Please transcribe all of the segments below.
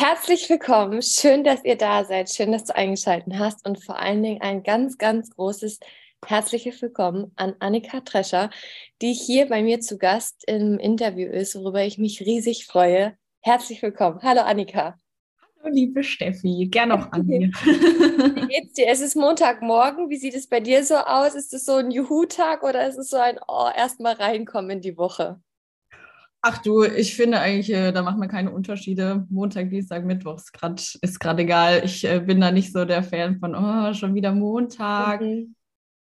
Herzlich willkommen. Schön, dass ihr da seid. Schön, dass du eingeschaltet hast. Und vor allen Dingen ein ganz, ganz großes herzliches Willkommen an Annika Trescher, die hier bei mir zu Gast im Interview ist, worüber ich mich riesig freue. Herzlich willkommen. Hallo Annika. Hallo liebe Steffi, gern auch an mir. Wie geht's dir? Es ist Montagmorgen. Wie sieht es bei dir so aus? Ist es so ein Juhu-Tag oder ist es so ein Oh, erstmal reinkommen in die Woche? Ach du, ich finde eigentlich, äh, da machen wir keine Unterschiede. Montag, Dienstag, Mittwoch ist gerade egal. Ich äh, bin da nicht so der Fan von, oh, schon wieder Montag. Mhm.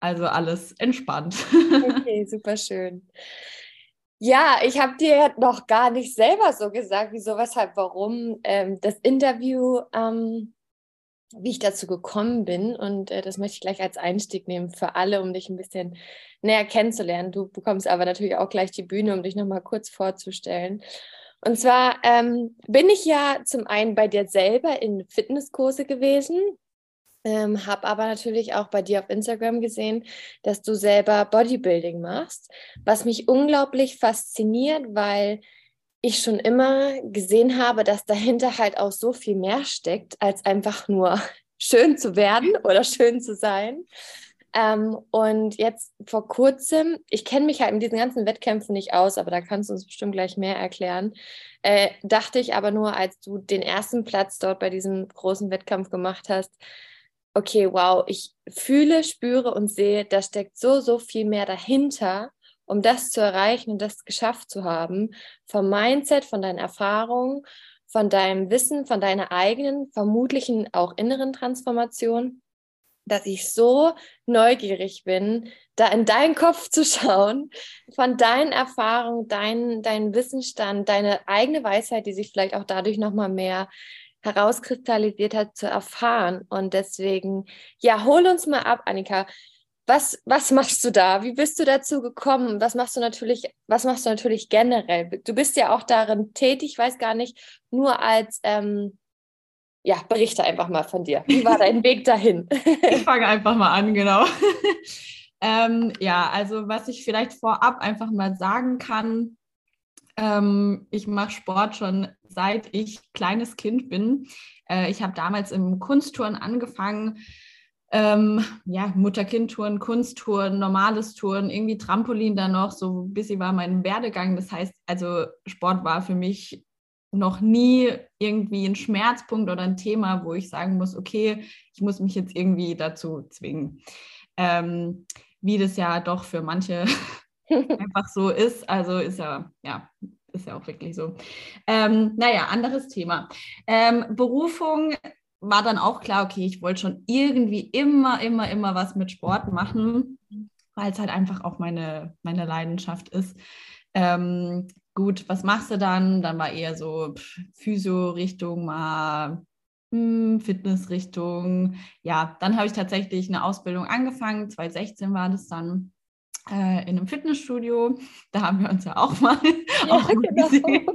Also alles entspannt. Okay, super schön. Ja, ich habe dir noch gar nicht selber so gesagt, wieso, weshalb, warum ähm, das Interview ähm, wie ich dazu gekommen bin. Und äh, das möchte ich gleich als Einstieg nehmen für alle, um dich ein bisschen näher kennenzulernen. Du bekommst aber natürlich auch gleich die Bühne, um dich nochmal kurz vorzustellen. Und zwar ähm, bin ich ja zum einen bei dir selber in Fitnesskurse gewesen, ähm, habe aber natürlich auch bei dir auf Instagram gesehen, dass du selber Bodybuilding machst, was mich unglaublich fasziniert, weil ich schon immer gesehen habe, dass dahinter halt auch so viel mehr steckt, als einfach nur schön zu werden oder schön zu sein. Ähm, und jetzt vor kurzem, ich kenne mich halt in diesen ganzen Wettkämpfen nicht aus, aber da kannst du uns bestimmt gleich mehr erklären, äh, dachte ich aber nur, als du den ersten Platz dort bei diesem großen Wettkampf gemacht hast, okay, wow, ich fühle, spüre und sehe, da steckt so, so viel mehr dahinter um das zu erreichen und das geschafft zu haben, vom Mindset, von deinen Erfahrungen, von deinem Wissen, von deiner eigenen, vermutlichen auch inneren Transformation, dass ich so neugierig bin, da in deinen Kopf zu schauen, von deinen Erfahrungen, deinen dein Wissensstand, deine eigene Weisheit, die sich vielleicht auch dadurch nochmal mehr herauskristallisiert hat, zu erfahren. Und deswegen, ja, hol uns mal ab, Annika. Was, was machst du da? Wie bist du dazu gekommen? Was machst du natürlich, was machst du natürlich generell? Du bist ja auch darin tätig, ich weiß gar nicht, nur als ähm, ja, berichte einfach mal von dir. Wie war dein Weg dahin? ich fange einfach mal an, genau. ähm, ja, also was ich vielleicht vorab einfach mal sagen kann, ähm, ich mache Sport schon seit ich kleines Kind bin. Äh, ich habe damals im Kunsttouren angefangen ähm, ja, Mutter-Kind-Touren, Kunsttouren, normales Touren, irgendwie Trampolin da noch, so ein bisschen war mein Werdegang. Das heißt, also Sport war für mich noch nie irgendwie ein Schmerzpunkt oder ein Thema, wo ich sagen muss, okay, ich muss mich jetzt irgendwie dazu zwingen. Ähm, wie das ja doch für manche einfach so ist. Also ist ja, ja, ist ja auch wirklich so. Ähm, naja, anderes Thema. Ähm, Berufung war dann auch klar, okay, ich wollte schon irgendwie immer, immer, immer was mit Sport machen, weil es halt einfach auch meine, meine Leidenschaft ist. Ähm, gut, was machst du dann? Dann war eher so Physio-Richtung, mal hm, Fitness-Richtung. Ja, dann habe ich tatsächlich eine Ausbildung angefangen. 2016 war das dann äh, in einem Fitnessstudio. Da haben wir uns ja auch mal, ja, auch genau. gesehen.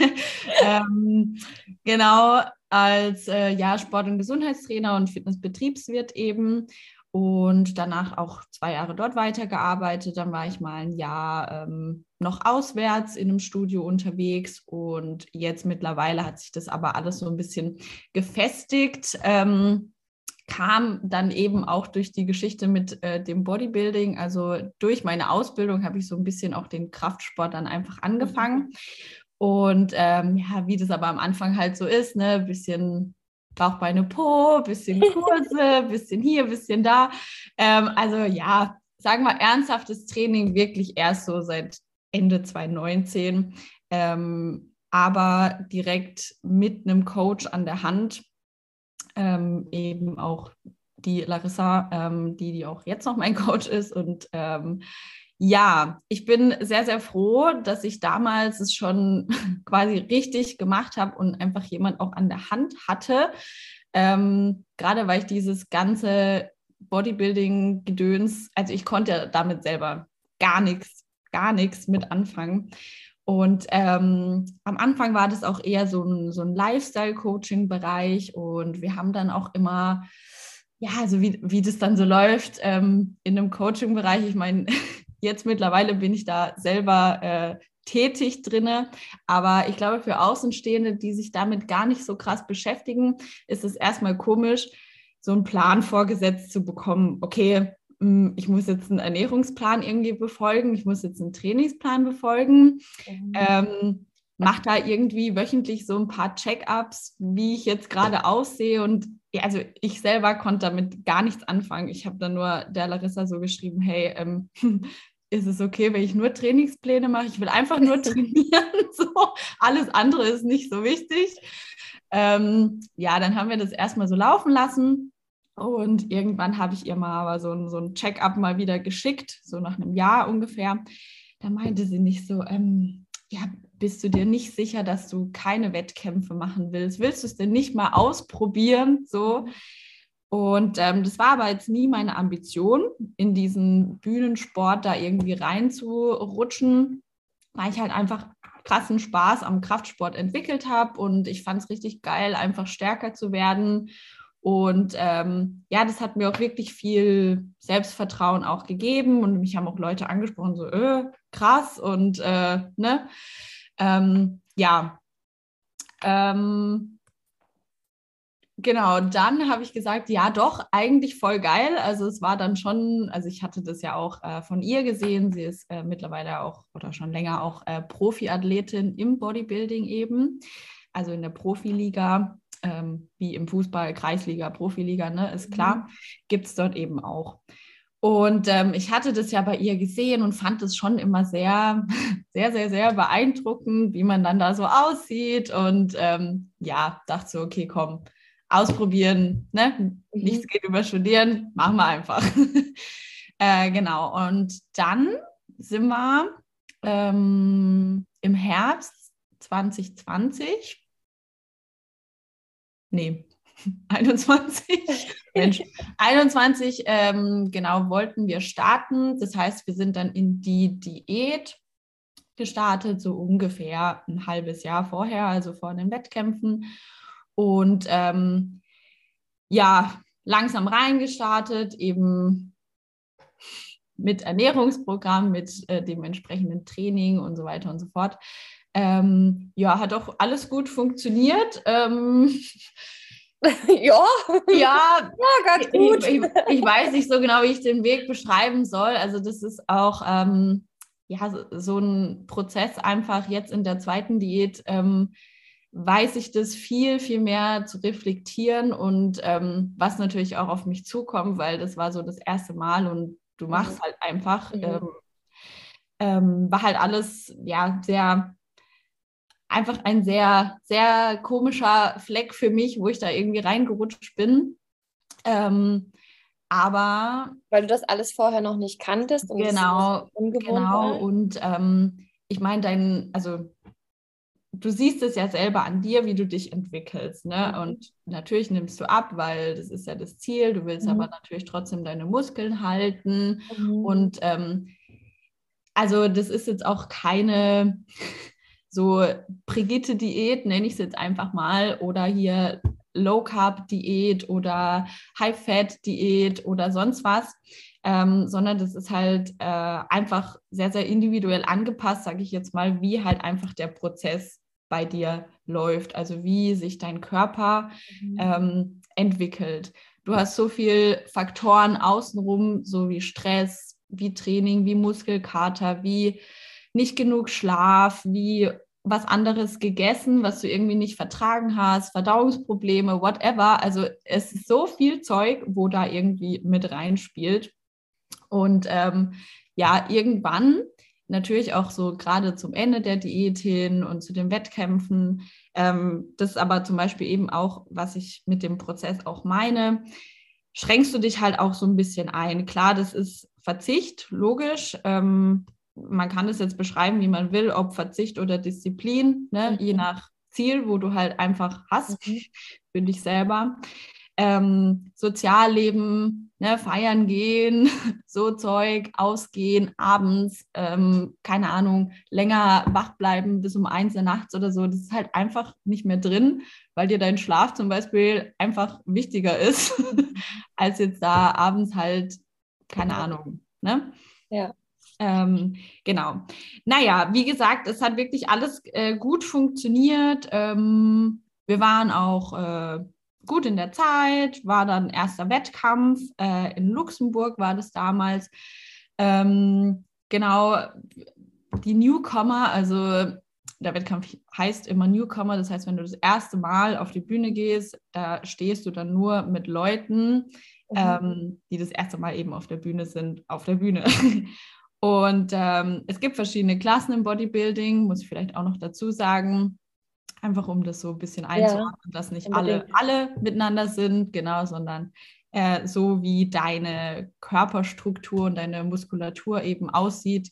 ähm, genau, als äh, ja, Sport- und Gesundheitstrainer und Fitnessbetriebswirt eben und danach auch zwei Jahre dort weitergearbeitet. Dann war ich mal ein Jahr ähm, noch auswärts in einem Studio unterwegs und jetzt mittlerweile hat sich das aber alles so ein bisschen gefestigt. Ähm, kam dann eben auch durch die Geschichte mit äh, dem Bodybuilding, also durch meine Ausbildung habe ich so ein bisschen auch den Kraftsport dann einfach angefangen und ähm, ja, wie das aber am Anfang halt so ist, ne, bisschen Bauchbeine Po, bisschen Kurse, bisschen hier, bisschen da. Ähm, also ja, sagen wir ernsthaftes Training wirklich erst so seit Ende 2019, ähm, aber direkt mit einem Coach an der Hand, ähm, eben auch die Larissa, ähm, die, die auch jetzt noch mein Coach ist und ähm, ja, ich bin sehr, sehr froh, dass ich damals es schon quasi richtig gemacht habe und einfach jemand auch an der Hand hatte. Ähm, gerade weil ich dieses ganze Bodybuilding-Gedöns, also ich konnte damit selber gar nichts, gar nichts mit anfangen. Und ähm, am Anfang war das auch eher so ein, so ein Lifestyle-Coaching-Bereich und wir haben dann auch immer, ja, also wie, wie das dann so läuft ähm, in einem Coaching-Bereich. Ich meine, jetzt mittlerweile bin ich da selber äh, tätig drinne. Aber ich glaube, für Außenstehende, die sich damit gar nicht so krass beschäftigen, ist es erstmal komisch, so einen Plan vorgesetzt zu bekommen. Okay, hm, ich muss jetzt einen Ernährungsplan irgendwie befolgen, ich muss jetzt einen Trainingsplan befolgen. Mhm. Ähm, mach da irgendwie wöchentlich so ein paar Check-ups, wie ich jetzt gerade aussehe. Und ja, also ich selber konnte damit gar nichts anfangen. Ich habe dann nur der Larissa so geschrieben, hey, ähm, ist es okay, wenn ich nur Trainingspläne mache? Ich will einfach nur trainieren. so. Alles andere ist nicht so wichtig. Ähm, ja, dann haben wir das erstmal so laufen lassen. Und irgendwann habe ich ihr mal aber so ein, so ein Check-up mal wieder geschickt, so nach einem Jahr ungefähr. Da meinte sie nicht so, ähm, ja, bist du dir nicht sicher, dass du keine Wettkämpfe machen willst? Willst du es denn nicht mal ausprobieren? So. Und ähm, das war aber jetzt nie meine Ambition, in diesen Bühnensport da irgendwie reinzurutschen, weil ich halt einfach krassen Spaß am Kraftsport entwickelt habe und ich fand es richtig geil, einfach stärker zu werden und ähm, ja, das hat mir auch wirklich viel Selbstvertrauen auch gegeben und mich haben auch Leute angesprochen, so, äh, krass und äh, ne, ähm, ja. Ähm, genau, dann habe ich gesagt, ja, doch, eigentlich voll geil. Also es war dann schon, also ich hatte das ja auch äh, von ihr gesehen. Sie ist äh, mittlerweile auch oder schon länger auch äh, Profiathletin im Bodybuilding eben, also in der Profiliga ähm, wie im Fußball, Kreisliga, Profiliga, ne, ist klar, mhm. gibt es dort eben auch. Und ähm, ich hatte das ja bei ihr gesehen und fand es schon immer sehr, sehr, sehr, sehr beeindruckend, wie man dann da so aussieht. Und ähm, ja, dachte so, okay, komm, ausprobieren, ne? Mhm. nichts geht über Studieren, machen wir einfach. äh, genau, und dann sind wir ähm, im Herbst 2020 nee, 21. Mensch, 21, ähm, genau, wollten wir starten. Das heißt, wir sind dann in die Diät gestartet, so ungefähr ein halbes Jahr vorher, also vor den Wettkämpfen. Und ähm, ja, langsam reingestartet, eben mit Ernährungsprogramm, mit äh, dem entsprechenden Training und so weiter und so fort. Ähm, ja, hat auch alles gut funktioniert. Ähm, ja. Ja, ja ganz gut. Ich, ich, ich, weiß nicht so genau, wie ich den Weg beschreiben soll. Also das ist auch ähm, ja, so, ein Prozess einfach jetzt in der zweiten Diät. Ähm, weiß ich das viel, viel mehr zu reflektieren und ähm, was natürlich auch auf mich zukommt, weil das war so das erste Mal und du machst mhm. halt einfach. Mhm. Ähm, ähm, war halt alles ja sehr einfach ein sehr, sehr komischer Fleck für mich, wo ich da irgendwie reingerutscht bin. Ähm, aber. Weil du das alles vorher noch nicht kanntest und genau, genau. War. Und ähm, ich meine, dein, also du siehst es ja selber an dir, wie du dich entwickelst. Ne? Mhm. Und natürlich nimmst du ab, weil das ist ja das Ziel. Du willst mhm. aber natürlich trotzdem deine Muskeln halten. Mhm. Und ähm, also das ist jetzt auch keine so Brigitte-Diät, nenne ich es jetzt einfach mal, oder hier Low-Carb-Diät oder High-Fat-Diät oder sonst was, ähm, sondern das ist halt äh, einfach sehr, sehr individuell angepasst, sage ich jetzt mal, wie halt einfach der Prozess bei dir läuft, also wie sich dein Körper mhm. ähm, entwickelt. Du hast so viele Faktoren außenrum, so wie Stress, wie Training, wie Muskelkater, wie nicht genug Schlaf, wie was anderes gegessen, was du irgendwie nicht vertragen hast, Verdauungsprobleme, whatever. Also es ist so viel Zeug, wo da irgendwie mit reinspielt. Und ähm, ja, irgendwann, natürlich auch so gerade zum Ende der Diät hin und zu den Wettkämpfen, ähm, das ist aber zum Beispiel eben auch, was ich mit dem Prozess auch meine, schränkst du dich halt auch so ein bisschen ein. Klar, das ist Verzicht, logisch. Ähm, man kann es jetzt beschreiben, wie man will, ob Verzicht oder Disziplin, ne? Mhm. je nach Ziel, wo du halt einfach hast, mhm. für dich selber. Ähm, Sozialleben, ne, feiern gehen, so Zeug, ausgehen, abends, ähm, keine Ahnung, länger wach bleiben bis um eins der nachts oder so, das ist halt einfach nicht mehr drin, weil dir dein Schlaf zum Beispiel einfach wichtiger ist, als jetzt da abends halt, keine Ahnung. Ne? Ja. Ähm, genau. Naja, wie gesagt, es hat wirklich alles äh, gut funktioniert. Ähm, wir waren auch äh, gut in der Zeit, war dann erster Wettkampf. Äh, in Luxemburg war das damals. Ähm, genau, die Newcomer, also der Wettkampf heißt immer Newcomer, das heißt, wenn du das erste Mal auf die Bühne gehst, da stehst du dann nur mit Leuten, mhm. ähm, die das erste Mal eben auf der Bühne sind, auf der Bühne. Und ähm, es gibt verschiedene Klassen im Bodybuilding, muss ich vielleicht auch noch dazu sagen. Einfach um das so ein bisschen einzuordnen, ja, dass nicht alle, alle miteinander sind, genau, sondern äh, so wie deine Körperstruktur und deine Muskulatur eben aussieht,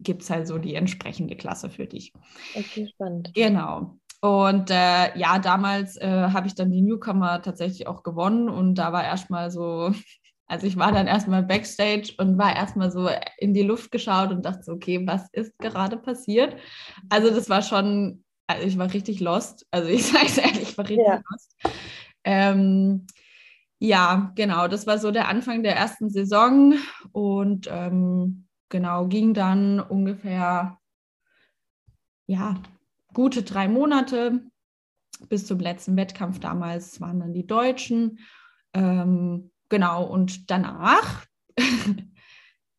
gibt es halt so die entsprechende Klasse für dich. Okay, spannend. Genau. Und äh, ja, damals äh, habe ich dann die Newcomer tatsächlich auch gewonnen und da war erstmal so, also ich war dann erstmal backstage und war erstmal so in die Luft geschaut und dachte so, okay, was ist gerade passiert? Also das war schon, also ich war richtig lost. Also ich sage es ehrlich, ich war richtig ja. lost. Ähm, ja, genau, das war so der Anfang der ersten Saison und ähm, genau, ging dann ungefähr, ja, gute drei Monate bis zum letzten Wettkampf damals waren dann die Deutschen. Ähm, genau, und danach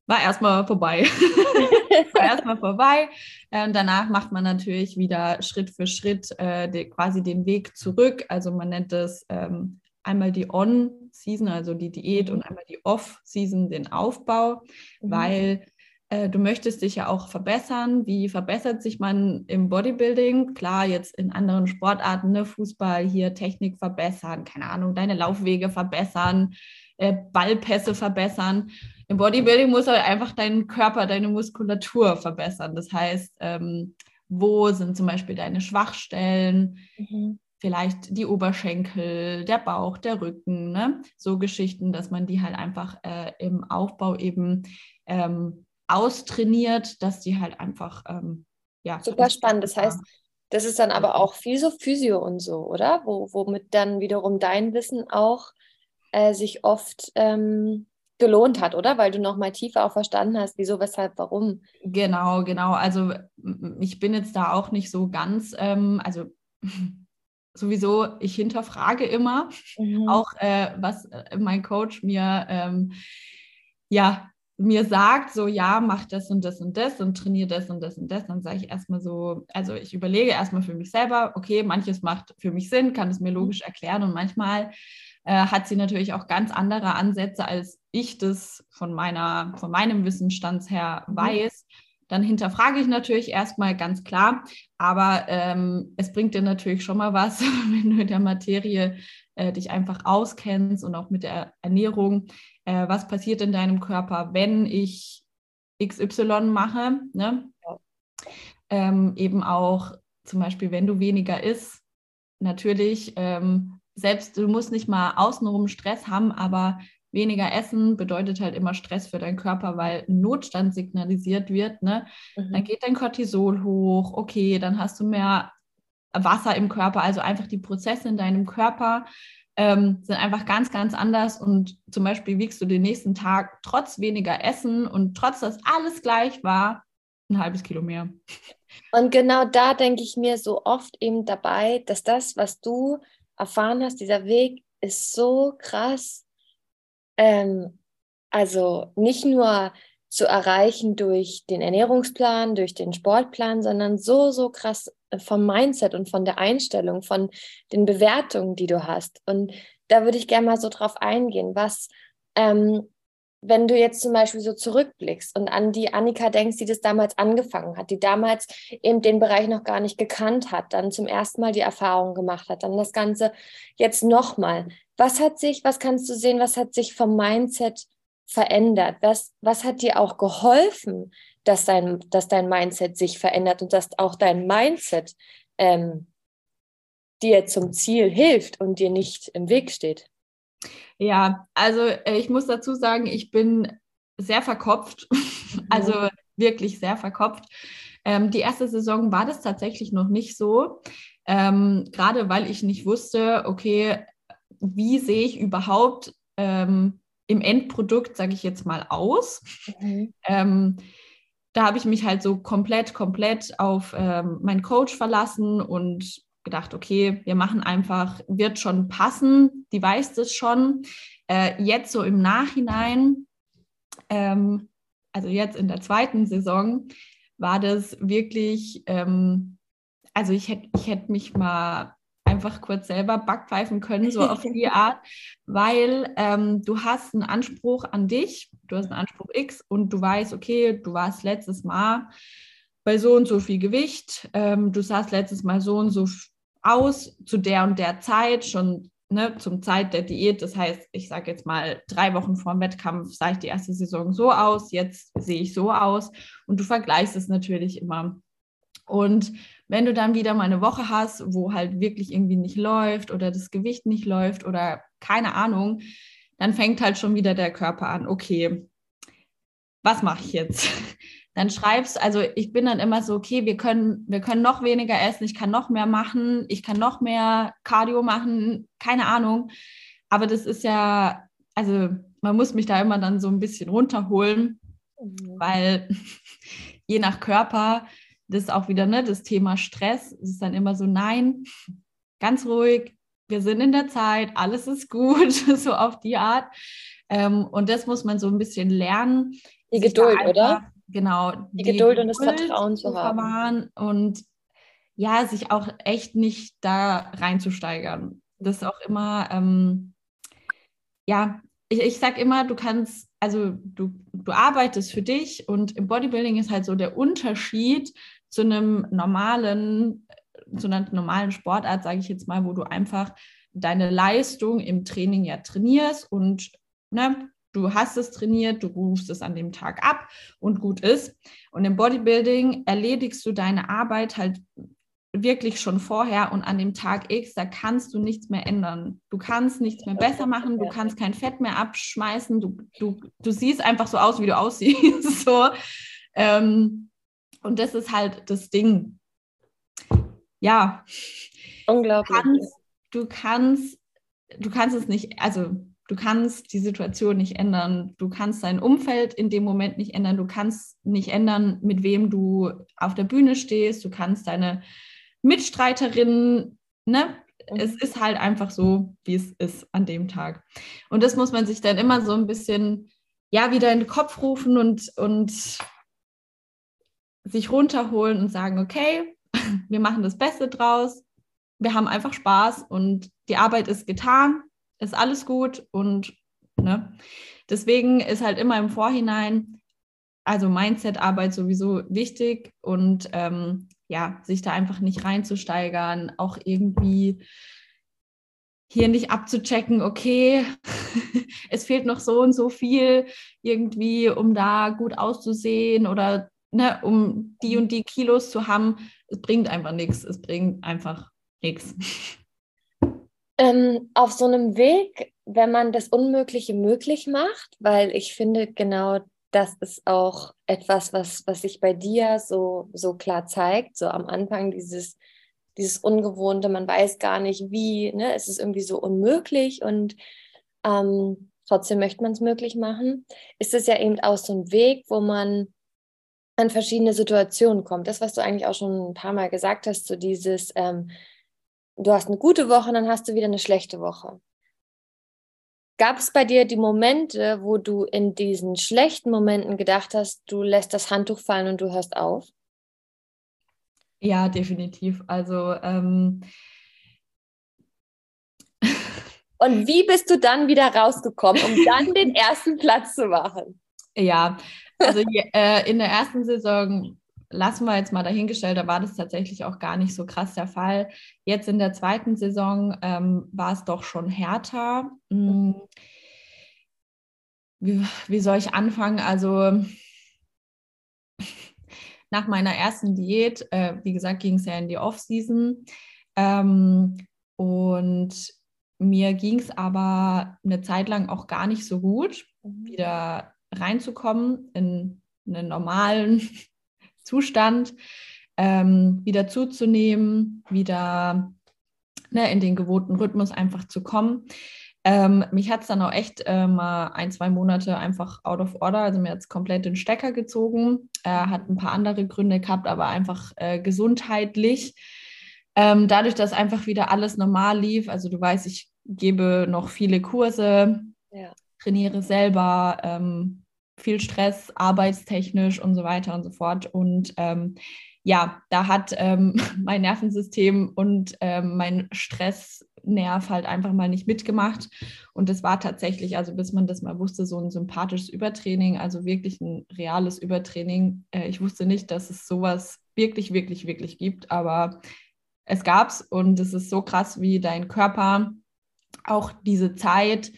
war erstmal vorbei. war erstmal vorbei. Und danach macht man natürlich wieder Schritt für Schritt äh, die, quasi den Weg zurück. Also man nennt es ähm, einmal die On-Season, also die Diät, mhm. und einmal die Off-Season, den Aufbau, mhm. weil äh, du möchtest dich ja auch verbessern. Wie verbessert sich man im Bodybuilding? Klar, jetzt in anderen Sportarten, ne, Fußball, hier Technik verbessern, keine Ahnung, deine Laufwege verbessern, äh, Ballpässe verbessern. Im Bodybuilding muss halt einfach deinen Körper, deine Muskulatur verbessern. Das heißt, ähm, wo sind zum Beispiel deine Schwachstellen? Mhm. Vielleicht die Oberschenkel, der Bauch, der Rücken, ne? so Geschichten, dass man die halt einfach äh, im Aufbau eben ähm, austrainiert, dass die halt einfach, ähm, ja. Super spannend. Das heißt, das ist dann aber auch viel so Physio und so, oder? Wo, womit dann wiederum dein Wissen auch äh, sich oft ähm, gelohnt hat, oder? Weil du nochmal tiefer auch verstanden hast, wieso, weshalb, warum. Genau, genau. Also ich bin jetzt da auch nicht so ganz, ähm, also sowieso, ich hinterfrage immer mhm. auch, äh, was äh, mein Coach mir ähm, ja mir sagt, so ja, mach das und das und das und trainiere das und das und das, dann sage ich erstmal so, also ich überlege erstmal für mich selber, okay, manches macht für mich Sinn, kann es mir mhm. logisch erklären und manchmal hat sie natürlich auch ganz andere Ansätze, als ich das von meiner, von meinem Wissensstand her mhm. weiß. Dann hinterfrage ich natürlich erstmal ganz klar, aber ähm, es bringt dir natürlich schon mal was, wenn du in der Materie äh, dich einfach auskennst und auch mit der Ernährung äh, was passiert in deinem Körper, wenn ich XY mache. Ne? Ja. Ähm, eben auch zum Beispiel, wenn du weniger isst, natürlich, ähm, selbst du musst nicht mal außenrum Stress haben, aber weniger essen bedeutet halt immer Stress für deinen Körper, weil Notstand signalisiert wird. Ne? Mhm. Dann geht dein Cortisol hoch, okay, dann hast du mehr Wasser im Körper, also einfach die Prozesse in deinem Körper ähm, sind einfach ganz, ganz anders. Und zum Beispiel wiegst du den nächsten Tag trotz weniger Essen und trotz, dass alles gleich war, ein halbes Kilo mehr. Und genau da denke ich mir so oft eben dabei, dass das, was du erfahren hast, dieser Weg ist so krass. Ähm, also nicht nur zu erreichen durch den Ernährungsplan, durch den Sportplan, sondern so, so krass vom Mindset und von der Einstellung, von den Bewertungen, die du hast. Und da würde ich gerne mal so drauf eingehen, was, ähm, wenn du jetzt zum Beispiel so zurückblickst und an die Annika denkst, die das damals angefangen hat, die damals eben den Bereich noch gar nicht gekannt hat, dann zum ersten Mal die Erfahrung gemacht hat, dann das Ganze jetzt nochmal. Was hat sich, was kannst du sehen, was hat sich vom Mindset verändert? Was, was hat dir auch geholfen, dass dein, dass dein Mindset sich verändert und dass auch dein Mindset ähm, dir zum Ziel hilft und dir nicht im Weg steht? Ja, also äh, ich muss dazu sagen, ich bin sehr verkopft, mhm. also wirklich sehr verkopft. Ähm, die erste Saison war das tatsächlich noch nicht so, ähm, gerade weil ich nicht wusste, okay, wie sehe ich überhaupt ähm, im Endprodukt, sage ich jetzt mal, aus. Mhm. Ähm, da habe ich mich halt so komplett, komplett auf ähm, meinen Coach verlassen und gedacht, okay, wir machen einfach, wird schon passen, die weiß das schon. Äh, jetzt so im Nachhinein, ähm, also jetzt in der zweiten Saison, war das wirklich, ähm, also ich hätte ich hätt mich mal einfach kurz selber backpfeifen können, so auf die Art, weil ähm, du hast einen Anspruch an dich, du hast einen Anspruch X und du weißt, okay, du warst letztes Mal bei so und so viel Gewicht, ähm, du sahst letztes Mal so und so aus zu der und der Zeit, schon ne, zum Zeit der Diät. Das heißt, ich sage jetzt mal, drei Wochen vor dem Wettkampf sah ich die erste Saison so aus, jetzt sehe ich so aus und du vergleichst es natürlich immer. Und wenn du dann wieder mal eine Woche hast, wo halt wirklich irgendwie nicht läuft oder das Gewicht nicht läuft oder keine Ahnung, dann fängt halt schon wieder der Körper an, okay, was mache ich jetzt? Dann schreibst, also ich bin dann immer so, okay, wir können, wir können noch weniger essen, ich kann noch mehr machen, ich kann noch mehr Cardio machen, keine Ahnung. Aber das ist ja, also man muss mich da immer dann so ein bisschen runterholen, mhm. weil je nach Körper das ist auch wieder ne, das Thema Stress. Es ist dann immer so, nein, ganz ruhig, wir sind in der Zeit, alles ist gut, so auf die Art. Ähm, und das muss man so ein bisschen lernen. Die Geduld, oder? Genau. Die, die Geduld, und das Vertrauen zu haben. Und ja, sich auch echt nicht da reinzusteigern. Das ist auch immer, ähm, ja, ich, ich sage immer, du kannst, also du, du arbeitest für dich und im Bodybuilding ist halt so der Unterschied zu einem normalen, zu einer normalen Sportart, sage ich jetzt mal, wo du einfach deine Leistung im Training ja trainierst und ne, du hast es trainiert, du rufst es an dem Tag ab und gut ist. Und im Bodybuilding erledigst du deine Arbeit halt wirklich schon vorher und an dem Tag X, da kannst du nichts mehr ändern. Du kannst nichts mehr besser machen, du kannst kein Fett mehr abschmeißen, du, du, du siehst einfach so aus, wie du aussiehst. so. Ähm, und das ist halt das Ding. Ja. Unglaublich. Du kannst, du kannst, du kannst es nicht, also du kannst die Situation nicht ändern. Du kannst dein Umfeld in dem Moment nicht ändern. Du kannst nicht ändern, mit wem du auf der Bühne stehst. Du kannst deine Mitstreiterinnen, ne? Es mhm. ist halt einfach so, wie es ist an dem Tag. Und das muss man sich dann immer so ein bisschen, ja, wieder in den Kopf rufen und, und sich runterholen und sagen, okay, wir machen das Beste draus, wir haben einfach Spaß und die Arbeit ist getan, ist alles gut und ne, deswegen ist halt immer im Vorhinein, also Mindset-Arbeit sowieso wichtig und ähm, ja, sich da einfach nicht reinzusteigern, auch irgendwie hier nicht abzuchecken, okay, es fehlt noch so und so viel irgendwie, um da gut auszusehen oder ne, um die und die Kilos zu haben. Es bringt einfach nichts. Es bringt einfach nichts. Ähm, auf so einem Weg, wenn man das Unmögliche möglich macht, weil ich finde, genau das ist auch etwas, was, was sich bei dir so, so klar zeigt. So am Anfang dieses, dieses Ungewohnte, man weiß gar nicht wie, ne? es ist irgendwie so unmöglich und ähm, trotzdem möchte man es möglich machen. Ist es ja eben auch so ein Weg, wo man an verschiedene Situationen kommt. Das, was du eigentlich auch schon ein paar Mal gesagt hast, so dieses, ähm, du hast eine gute Woche, dann hast du wieder eine schlechte Woche. Gab es bei dir die Momente, wo du in diesen schlechten Momenten gedacht hast, du lässt das Handtuch fallen und du hörst auf? Ja, definitiv. Also ähm und wie bist du dann wieder rausgekommen, um dann den ersten Platz zu machen? Ja, also äh, in der ersten Saison lassen wir jetzt mal dahingestellt, da war das tatsächlich auch gar nicht so krass der Fall. Jetzt in der zweiten Saison ähm, war es doch schon härter. Hm. Wie, wie soll ich anfangen? Also nach meiner ersten Diät, äh, wie gesagt, ging es ja in die Off-Season. Ähm, und mir ging es aber eine Zeit lang auch gar nicht so gut, mhm. wieder reinzukommen in einen normalen Zustand, ähm, wieder zuzunehmen, wieder ne, in den gewohnten Rhythmus einfach zu kommen. Ähm, mich hat es dann auch echt äh, mal ein, zwei Monate einfach out of order, also mir hat es komplett den Stecker gezogen. Äh, hat ein paar andere Gründe gehabt, aber einfach äh, gesundheitlich. Ähm, dadurch, dass einfach wieder alles normal lief, also du weißt, ich gebe noch viele Kurse, ja. trainiere selber, ähm, viel Stress, arbeitstechnisch und so weiter und so fort. Und ähm, ja, da hat ähm, mein Nervensystem und ähm, mein Stressnerv halt einfach mal nicht mitgemacht. Und das war tatsächlich, also bis man das mal wusste, so ein sympathisches Übertraining, also wirklich ein reales Übertraining. Äh, ich wusste nicht, dass es sowas wirklich, wirklich, wirklich gibt, aber es gab es und es ist so krass, wie dein Körper auch diese Zeit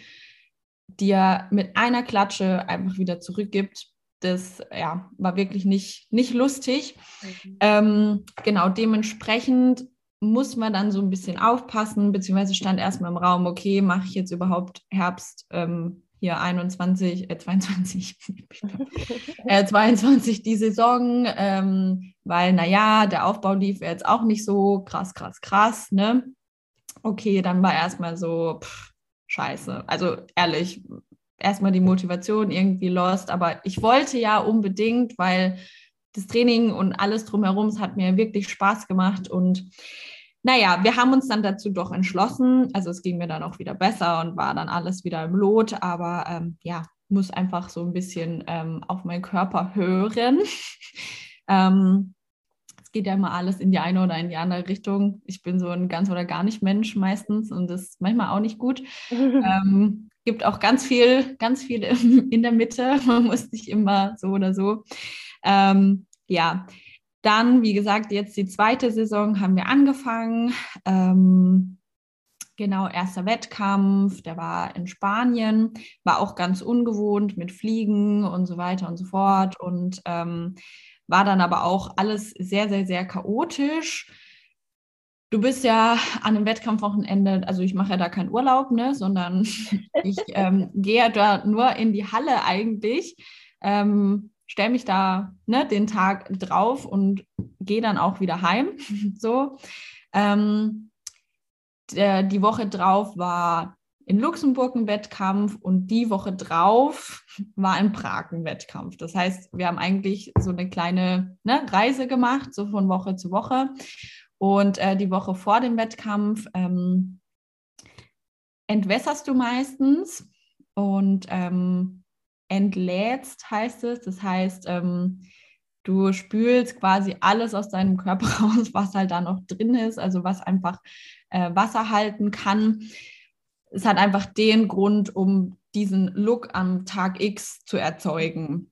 dir mit einer Klatsche einfach wieder zurückgibt das ja, war wirklich nicht, nicht lustig. Mhm. Ähm, genau, dementsprechend muss man dann so ein bisschen aufpassen, beziehungsweise stand erstmal im Raum, okay, mache ich jetzt überhaupt Herbst ähm, hier 21, äh, 22, äh, 22 die Saison, ähm, weil naja, der Aufbau lief jetzt auch nicht so krass, krass, krass, ne? Okay, dann war erstmal so, pff, scheiße. Also ehrlich, erstmal die Motivation irgendwie lost. Aber ich wollte ja unbedingt, weil das Training und alles drumherum, hat mir wirklich Spaß gemacht. Und naja, wir haben uns dann dazu doch entschlossen. Also es ging mir dann auch wieder besser und war dann alles wieder im Lot. Aber ähm, ja, muss einfach so ein bisschen ähm, auf meinen Körper hören. ähm, es geht ja immer alles in die eine oder in die andere Richtung. Ich bin so ein ganz oder gar nicht Mensch meistens und das ist manchmal auch nicht gut. ähm, gibt auch ganz viel, ganz viel in der Mitte. Man muss nicht immer so oder so. Ähm, ja, dann, wie gesagt, jetzt die zweite Saison haben wir angefangen. Ähm, genau, erster Wettkampf, der war in Spanien, war auch ganz ungewohnt mit Fliegen und so weiter und so fort und ähm, war dann aber auch alles sehr, sehr, sehr chaotisch. Du bist ja an einem Wettkampfwochenende, also ich mache ja da keinen Urlaub, ne, sondern ich ähm, gehe da nur in die Halle eigentlich, ähm, stelle mich da ne, den Tag drauf und gehe dann auch wieder heim. so. Ähm, der, die Woche drauf war in Luxemburg ein Wettkampf und die Woche drauf war in Prag ein Wettkampf. Das heißt, wir haben eigentlich so eine kleine ne, Reise gemacht, so von Woche zu Woche. Und äh, die Woche vor dem Wettkampf ähm, entwässerst du meistens und ähm, entlädst, heißt es. Das heißt, ähm, du spülst quasi alles aus deinem Körper raus, was halt da noch drin ist, also was einfach äh, Wasser halten kann. Es hat einfach den Grund, um diesen Look am Tag X zu erzeugen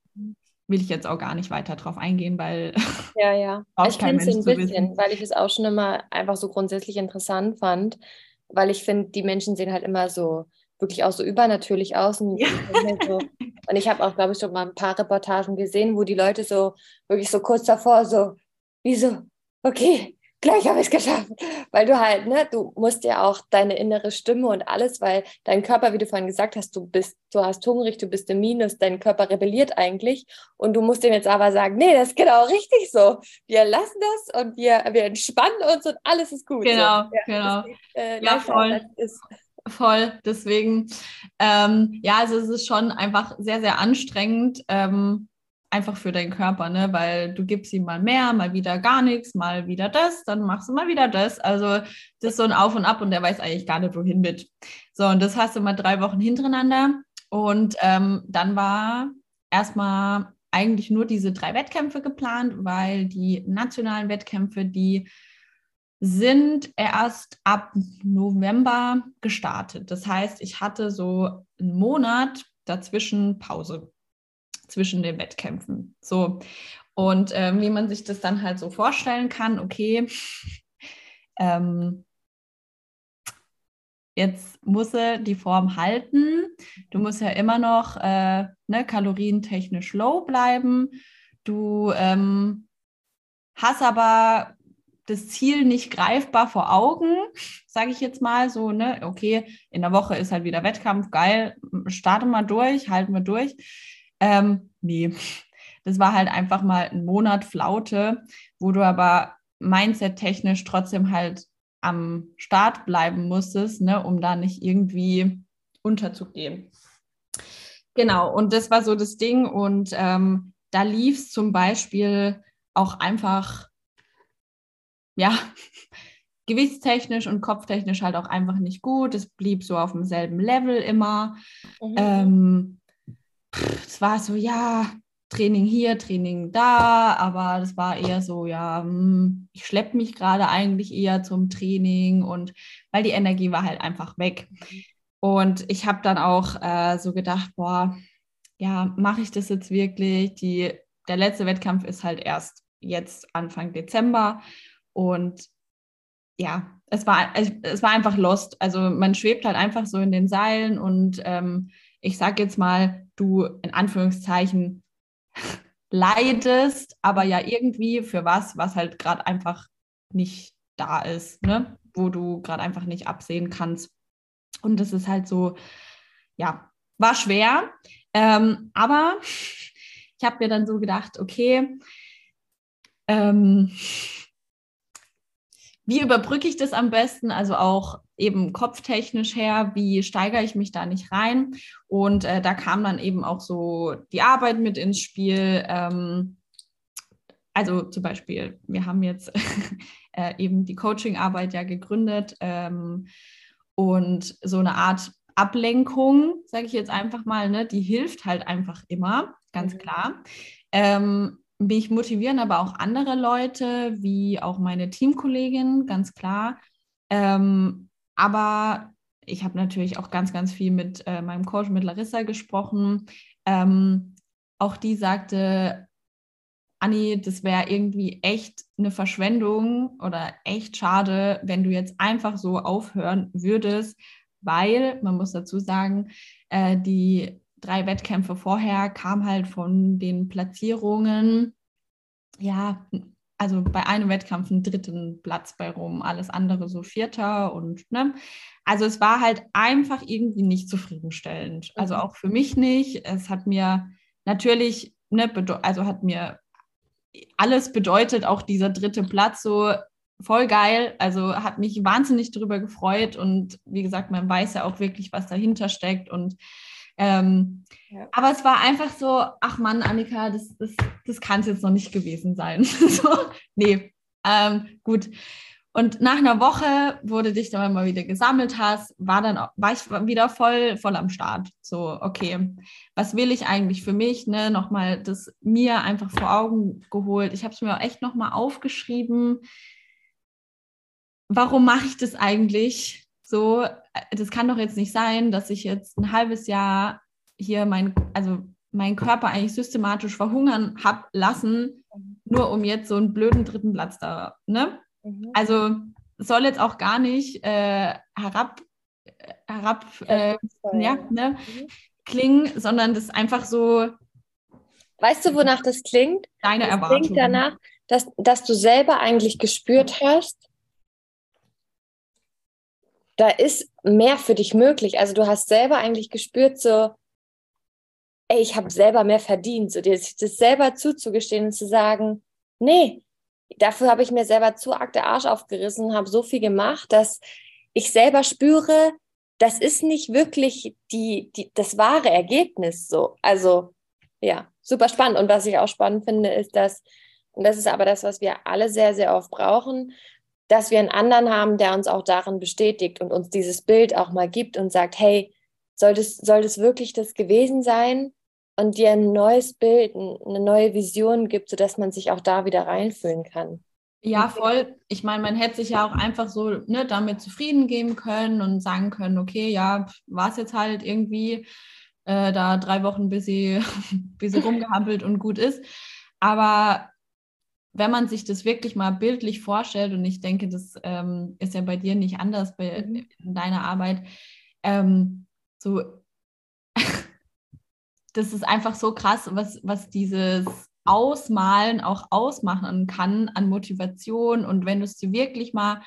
will ich jetzt auch gar nicht weiter drauf eingehen, weil. Ja, ja. ich kenne es ein bisschen, weil ich es auch schon immer einfach so grundsätzlich interessant fand, weil ich finde, die Menschen sehen halt immer so wirklich auch so übernatürlich aus. Und, ja. so, und ich habe auch, glaube ich, schon mal ein paar Reportagen gesehen, wo die Leute so wirklich so kurz davor so, wie so, okay, gleich habe ich es geschafft. Weil du halt, ne, du musst ja auch deine innere Stimme und alles, weil dein Körper, wie du vorhin gesagt hast, du bist, du hast hungrig, du bist im Minus, dein Körper rebelliert eigentlich. Und du musst ihm jetzt aber sagen, nee, das ist genau richtig so. Wir lassen das und wir, wir entspannen uns und alles ist gut. Genau, so. ja, genau. Ist, äh, ja, voll. Ist, voll. Deswegen, ähm, ja, also es ist schon einfach sehr, sehr anstrengend. Ähm, einfach für deinen Körper, ne? Weil du gibst ihm mal mehr, mal wieder gar nichts, mal wieder das, dann machst du mal wieder das. Also das ist so ein Auf und Ab und der weiß eigentlich gar nicht, wohin mit. So, und das hast du mal drei Wochen hintereinander. Und ähm, dann war erstmal eigentlich nur diese drei Wettkämpfe geplant, weil die nationalen Wettkämpfe, die sind erst ab November gestartet. Das heißt, ich hatte so einen Monat dazwischen Pause zwischen den Wettkämpfen. So. Und ähm, wie man sich das dann halt so vorstellen kann, okay, ähm, jetzt muss er die Form halten. Du musst ja immer noch äh, ne, kalorientechnisch low bleiben. Du ähm, hast aber das Ziel nicht greifbar vor Augen, sage ich jetzt mal so, ne? Okay, in der Woche ist halt wieder Wettkampf, geil, starte mal durch, halten wir durch. Ähm, nee, das war halt einfach mal ein Monat Flaute, wo du aber mindset-technisch trotzdem halt am Start bleiben musstest, ne, um da nicht irgendwie unterzugehen. Genau, und das war so das Ding. Und ähm, da lief es zum Beispiel auch einfach, ja, gewichtstechnisch und kopftechnisch halt auch einfach nicht gut. Es blieb so auf demselben Level immer. Mhm. Ähm, es war so, ja, Training hier, Training da, aber das war eher so, ja, hm, ich schleppe mich gerade eigentlich eher zum Training und weil die Energie war halt einfach weg. Und ich habe dann auch äh, so gedacht, boah, ja, mache ich das jetzt wirklich? Die, der letzte Wettkampf ist halt erst jetzt Anfang Dezember und ja, es war, es war einfach lost. Also man schwebt halt einfach so in den Seilen und ähm, ich sage jetzt mal, du in Anführungszeichen leidest, aber ja irgendwie für was, was halt gerade einfach nicht da ist, ne? wo du gerade einfach nicht absehen kannst. Und das ist halt so, ja, war schwer. Ähm, aber ich habe mir dann so gedacht, okay, ähm, wie überbrücke ich das am besten? Also auch eben kopftechnisch her, wie steigere ich mich da nicht rein? Und äh, da kam dann eben auch so die Arbeit mit ins Spiel. Ähm, also zum Beispiel, wir haben jetzt äh, eben die Coaching-Arbeit ja gegründet ähm, und so eine Art Ablenkung, sage ich jetzt einfach mal, ne, die hilft halt einfach immer, ganz mhm. klar. Ähm, mich motivieren aber auch andere Leute, wie auch meine Teamkollegin, ganz klar. Ähm, aber ich habe natürlich auch ganz, ganz viel mit äh, meinem Coach, mit Larissa gesprochen. Ähm, auch die sagte, Anni, das wäre irgendwie echt eine Verschwendung oder echt schade, wenn du jetzt einfach so aufhören würdest, weil, man muss dazu sagen, äh, die drei Wettkämpfe vorher kam halt von den Platzierungen, ja, also bei einem Wettkampf einen dritten Platz bei Rom, alles andere so vierter und ne. Also es war halt einfach irgendwie nicht zufriedenstellend. Also mhm. auch für mich nicht. Es hat mir natürlich, ne, also hat mir alles bedeutet, auch dieser dritte Platz so voll geil. Also hat mich wahnsinnig darüber gefreut und wie gesagt, man weiß ja auch wirklich, was dahinter steckt und ähm, ja. Aber es war einfach so, ach Mann, Annika, das, das, das kann es jetzt noch nicht gewesen sein. so, nee, ähm, gut. Und nach einer Woche, wo du dich dann mal wieder gesammelt hast, war dann war ich wieder voll, voll am Start. So, okay, was will ich eigentlich für mich? Ne? Nochmal das mir einfach vor Augen geholt. Ich habe es mir echt nochmal aufgeschrieben. Warum mache ich das eigentlich? So, das kann doch jetzt nicht sein, dass ich jetzt ein halbes Jahr hier mein, also meinen Körper eigentlich systematisch verhungern habe lassen, nur um jetzt so einen blöden dritten Platz da, ne? Mhm. Also soll jetzt auch gar nicht äh, herab, herab, äh, ja, ne, mhm. klingen, sondern das einfach so. Weißt du, wonach das klingt? Deine das Erwartung. klingt danach, dass, dass du selber eigentlich gespürt hast, da ist mehr für dich möglich. Also du hast selber eigentlich gespürt, so, ey, ich habe selber mehr verdient, so dir das selber zuzugestehen und zu sagen, nee, dafür habe ich mir selber zu arg der Arsch aufgerissen, habe so viel gemacht, dass ich selber spüre, das ist nicht wirklich die, die, das wahre Ergebnis so. Also ja, super spannend. Und was ich auch spannend finde, ist, dass, und das ist aber das, was wir alle sehr, sehr oft brauchen, dass wir einen anderen haben, der uns auch darin bestätigt und uns dieses Bild auch mal gibt und sagt, hey, soll das, soll das wirklich das gewesen sein? Und dir ein neues Bild, eine neue Vision gibt, sodass man sich auch da wieder reinfühlen kann. Ja, voll. Ich meine, man hätte sich ja auch einfach so ne, damit zufrieden geben können und sagen können, okay, ja, war es jetzt halt irgendwie äh, da drei Wochen, bis sie, bis sie rumgehampelt und gut ist. Aber wenn man sich das wirklich mal bildlich vorstellt, und ich denke, das ähm, ist ja bei dir nicht anders bei mhm. in deiner Arbeit, ähm, so das ist einfach so krass, was, was dieses Ausmalen auch ausmachen kann an Motivation. Und wenn du es dir wirklich mal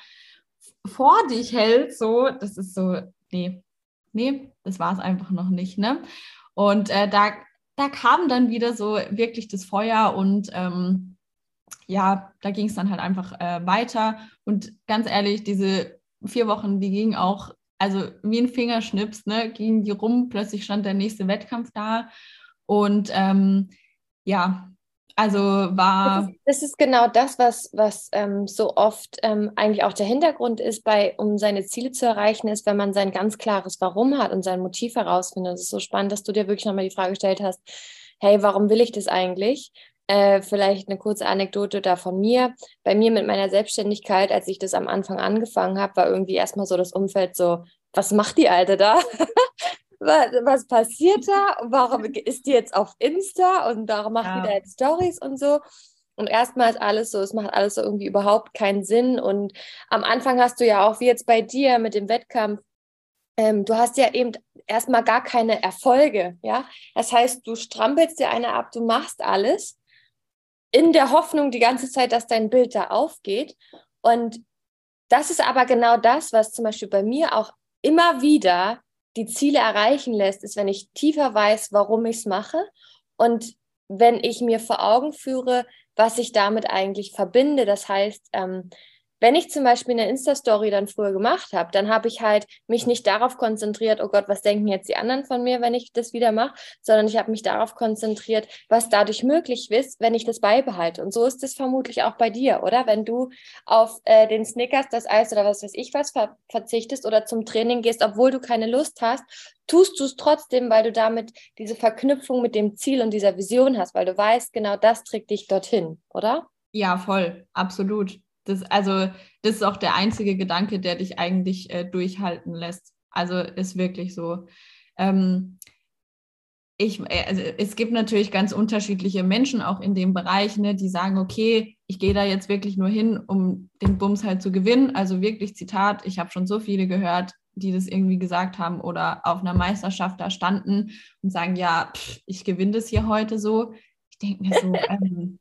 vor dich hältst, so, das ist so, nee, nee, das war es einfach noch nicht, ne? Und äh, da, da kam dann wieder so wirklich das Feuer und ähm, ja, da ging es dann halt einfach äh, weiter. Und ganz ehrlich, diese vier Wochen, die gingen auch also wie ein Fingerschnips, ne, gingen die rum, plötzlich stand der nächste Wettkampf da. Und ähm, ja, also war. Das ist, das ist, genau das, was, was ähm, so oft ähm, eigentlich auch der Hintergrund ist, bei, um seine Ziele zu erreichen, ist, wenn man sein ganz klares Warum hat und sein Motiv herausfindet. Es ist so spannend, dass du dir wirklich nochmal die Frage gestellt hast, hey, warum will ich das eigentlich? Äh, vielleicht eine kurze Anekdote da von mir. Bei mir mit meiner Selbstständigkeit, als ich das am Anfang angefangen habe, war irgendwie erstmal so das Umfeld so, was macht die Alte da? was, passiert da? Warum ist die jetzt auf Insta und warum macht ja. die da jetzt Stories und so? Und erstmal ist alles so, es macht alles so irgendwie überhaupt keinen Sinn. Und am Anfang hast du ja auch, wie jetzt bei dir mit dem Wettkampf, ähm, du hast ja eben erstmal gar keine Erfolge, ja. Das heißt, du strampelst dir eine ab, du machst alles in der Hoffnung die ganze Zeit, dass dein Bild da aufgeht. Und das ist aber genau das, was zum Beispiel bei mir auch immer wieder die Ziele erreichen lässt, ist, wenn ich tiefer weiß, warum ich es mache und wenn ich mir vor Augen führe, was ich damit eigentlich verbinde. Das heißt, ähm, wenn ich zum Beispiel eine Insta-Story dann früher gemacht habe, dann habe ich halt mich nicht darauf konzentriert, oh Gott, was denken jetzt die anderen von mir, wenn ich das wieder mache, sondern ich habe mich darauf konzentriert, was dadurch möglich ist, wenn ich das beibehalte. Und so ist es vermutlich auch bei dir, oder? Wenn du auf äh, den Snickers, das Eis oder was weiß ich was ver verzichtest oder zum Training gehst, obwohl du keine Lust hast, tust du es trotzdem, weil du damit diese Verknüpfung mit dem Ziel und dieser Vision hast, weil du weißt, genau das trägt dich dorthin, oder? Ja, voll, absolut. Das, also, das ist auch der einzige Gedanke, der dich eigentlich äh, durchhalten lässt. Also ist wirklich so. Ähm, ich, äh, also es gibt natürlich ganz unterschiedliche Menschen auch in dem Bereich, ne, die sagen, okay, ich gehe da jetzt wirklich nur hin, um den Bums halt zu gewinnen. Also wirklich Zitat, ich habe schon so viele gehört, die das irgendwie gesagt haben oder auf einer Meisterschaft da standen und sagen, ja, pff, ich gewinne das hier heute so. Ich denke mir so, ähm,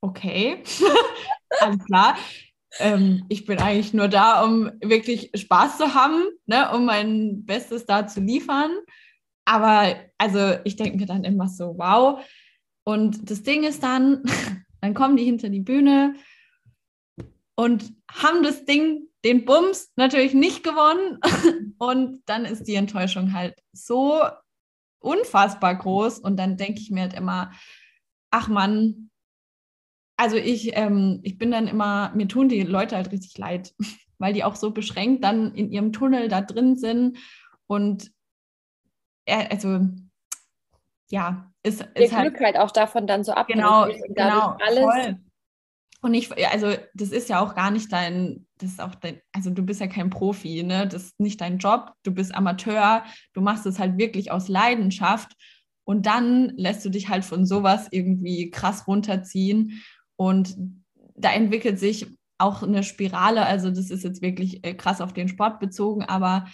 okay, alles klar. Ähm, ich bin eigentlich nur da, um wirklich Spaß zu haben, ne, um mein Bestes da zu liefern. Aber also ich denke mir dann immer so, wow. Und das Ding ist dann, dann kommen die hinter die Bühne und haben das Ding, den Bums, natürlich nicht gewonnen. Und dann ist die Enttäuschung halt so unfassbar groß. Und dann denke ich mir halt immer, ach Mann, also ich, ähm, ich bin dann immer, mir tun die Leute halt richtig leid, weil die auch so beschränkt dann in ihrem Tunnel da drin sind und äh, also ja, ist, ist halt, halt auch davon dann so abhängig. Genau, genau, alles. Voll. Und ich, also das ist ja auch gar nicht dein, das ist auch dein, also du bist ja kein Profi, ne? Das ist nicht dein Job, du bist Amateur, du machst es halt wirklich aus Leidenschaft und dann lässt du dich halt von sowas irgendwie krass runterziehen. Und da entwickelt sich auch eine Spirale. Also das ist jetzt wirklich äh, krass auf den Sport bezogen, aber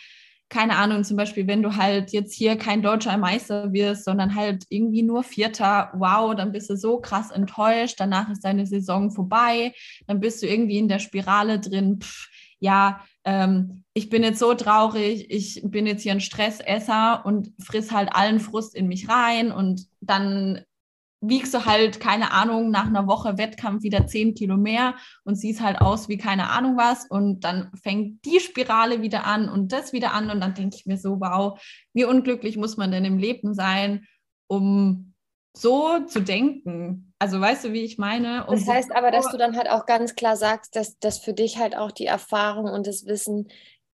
keine Ahnung, zum Beispiel, wenn du halt jetzt hier kein deutscher Meister wirst, sondern halt irgendwie nur Vierter, wow, dann bist du so krass enttäuscht, danach ist deine Saison vorbei, dann bist du irgendwie in der Spirale drin, Pff, ja, ähm, ich bin jetzt so traurig, ich bin jetzt hier ein Stressesser und friss halt allen Frust in mich rein. Und dann wiegst du halt, keine Ahnung, nach einer Woche Wettkampf wieder zehn Kilo mehr und siehst halt aus wie keine Ahnung was. Und dann fängt die Spirale wieder an und das wieder an. Und dann denke ich mir so, wow, wie unglücklich muss man denn im Leben sein, um so zu denken? Also weißt du, wie ich meine? Um das heißt aber, dass du dann halt auch ganz klar sagst, dass, dass für dich halt auch die Erfahrung und das Wissen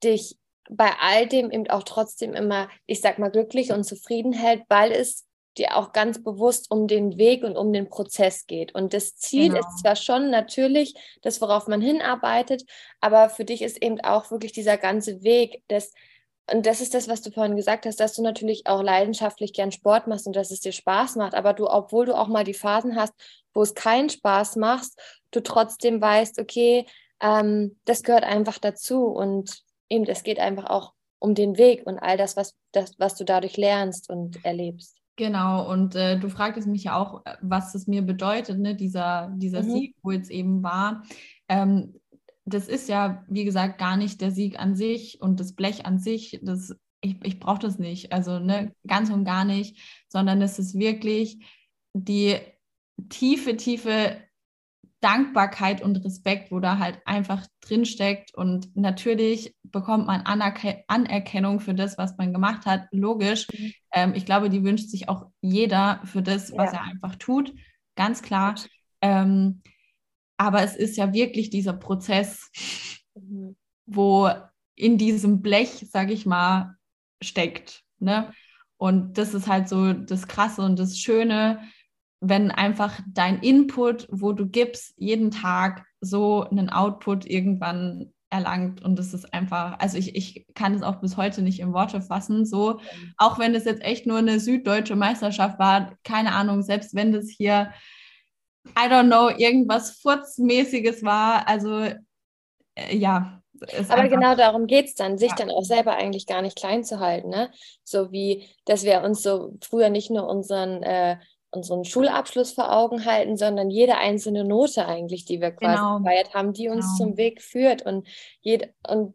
dich bei all dem eben auch trotzdem immer, ich sag mal, glücklich und zufrieden hält, weil es dir auch ganz bewusst um den Weg und um den Prozess geht. Und das Ziel genau. ist zwar schon natürlich das, worauf man hinarbeitet, aber für dich ist eben auch wirklich dieser ganze Weg des und das ist das, was du vorhin gesagt hast, dass du natürlich auch leidenschaftlich gern Sport machst und dass es dir Spaß macht, aber du, obwohl du auch mal die Phasen hast, wo es keinen Spaß macht, du trotzdem weißt, okay, ähm, das gehört einfach dazu und eben, es geht einfach auch um den Weg und all das, was, das, was du dadurch lernst und erlebst. Genau, und äh, du fragtest mich ja auch, äh, was es mir bedeutet, ne, dieser, dieser mhm. Sieg, wo jetzt eben war. Ähm, das ist ja, wie gesagt, gar nicht der Sieg an sich und das Blech an sich. Das, ich ich brauche das nicht, also ne, ganz und gar nicht, sondern es ist wirklich die tiefe, tiefe Dankbarkeit und Respekt, wo da halt einfach drinsteckt. Und natürlich bekommt man Anerke Anerkennung für das, was man gemacht hat. Logisch. Mhm. Ähm, ich glaube, die wünscht sich auch jeder für das, was ja. er einfach tut. Ganz klar. Ähm, aber es ist ja wirklich dieser Prozess, mhm. wo in diesem Blech, sage ich mal, steckt. Ne? Und das ist halt so das Krasse und das Schöne, wenn einfach dein Input, wo du gibst, jeden Tag so einen Output irgendwann erlangt. Und das ist einfach, also ich, ich kann es auch bis heute nicht in Worte fassen. So, auch wenn es jetzt echt nur eine süddeutsche Meisterschaft war, keine Ahnung, selbst wenn das hier, I don't know, irgendwas Furzmäßiges war, also äh, ja, aber einfach, genau darum geht es dann, sich ja. dann auch selber eigentlich gar nicht klein zu halten. Ne? So wie, dass wir uns so früher nicht nur unseren, äh, unseren Schulabschluss vor Augen halten, sondern jede einzelne Note eigentlich, die wir quasi genau. gefeiert haben, die uns genau. zum Weg führt und, jed und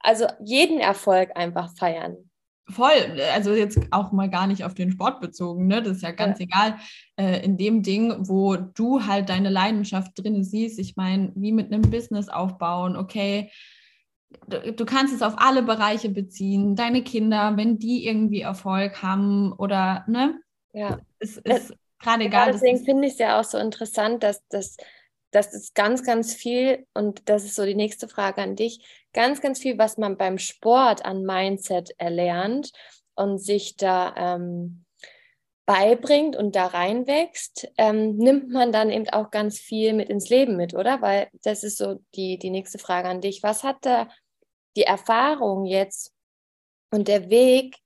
also jeden Erfolg einfach feiern. Voll, also jetzt auch mal gar nicht auf den Sport bezogen, ne? Das ist ja ganz ja. egal. Äh, in dem Ding, wo du halt deine Leidenschaft drin siehst, ich meine, wie mit einem Business aufbauen, okay, du, du, kannst es auf alle Bereiche beziehen. Deine Kinder, wenn die irgendwie Erfolg haben oder, ne? Ja. Es ist gerade egal. Deswegen finde ich es ja auch so interessant, dass das das ist ganz, ganz viel, und das ist so die nächste Frage an dich, ganz, ganz viel, was man beim Sport an Mindset erlernt und sich da ähm, beibringt und da reinwächst, ähm, nimmt man dann eben auch ganz viel mit ins Leben mit, oder? Weil das ist so die, die nächste Frage an dich. Was hat da die Erfahrung jetzt und der Weg,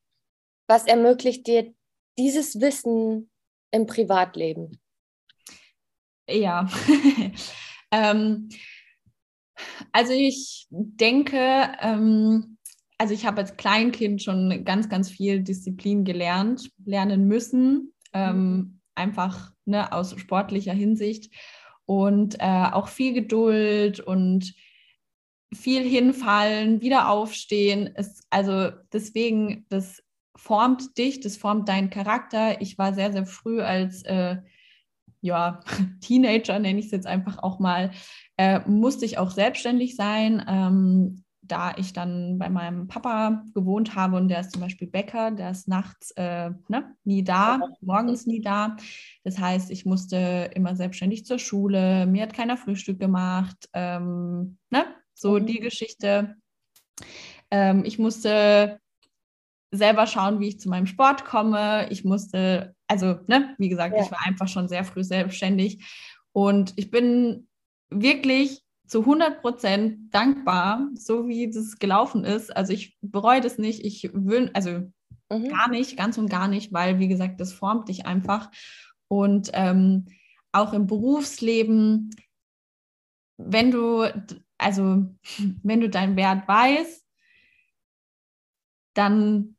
was ermöglicht dir dieses Wissen im Privatleben? Ja. ähm, also ich denke, ähm, also ich habe als Kleinkind schon ganz, ganz viel Disziplin gelernt, lernen müssen, ähm, mhm. einfach ne, aus sportlicher Hinsicht und äh, auch viel Geduld und viel hinfallen, wieder aufstehen. Ist, also deswegen, das formt dich, das formt deinen Charakter. Ich war sehr, sehr früh als äh, ja, Teenager, nenne ich es jetzt einfach auch mal, äh, musste ich auch selbstständig sein. Ähm, da ich dann bei meinem Papa gewohnt habe und der ist zum Beispiel Bäcker, der ist nachts äh, ne, nie da, morgens nie da. Das heißt, ich musste immer selbstständig zur Schule, mir hat keiner Frühstück gemacht, ähm, ne, so mhm. die Geschichte. Ähm, ich musste selber schauen, wie ich zu meinem Sport komme. Ich musste, also, ne, wie gesagt, ja. ich war einfach schon sehr früh selbstständig und ich bin wirklich zu 100 Prozent dankbar, so wie das gelaufen ist. Also ich bereue das nicht. Ich will, also mhm. gar nicht, ganz und gar nicht, weil, wie gesagt, das formt dich einfach. Und ähm, auch im Berufsleben, wenn du, also wenn du deinen Wert weißt, dann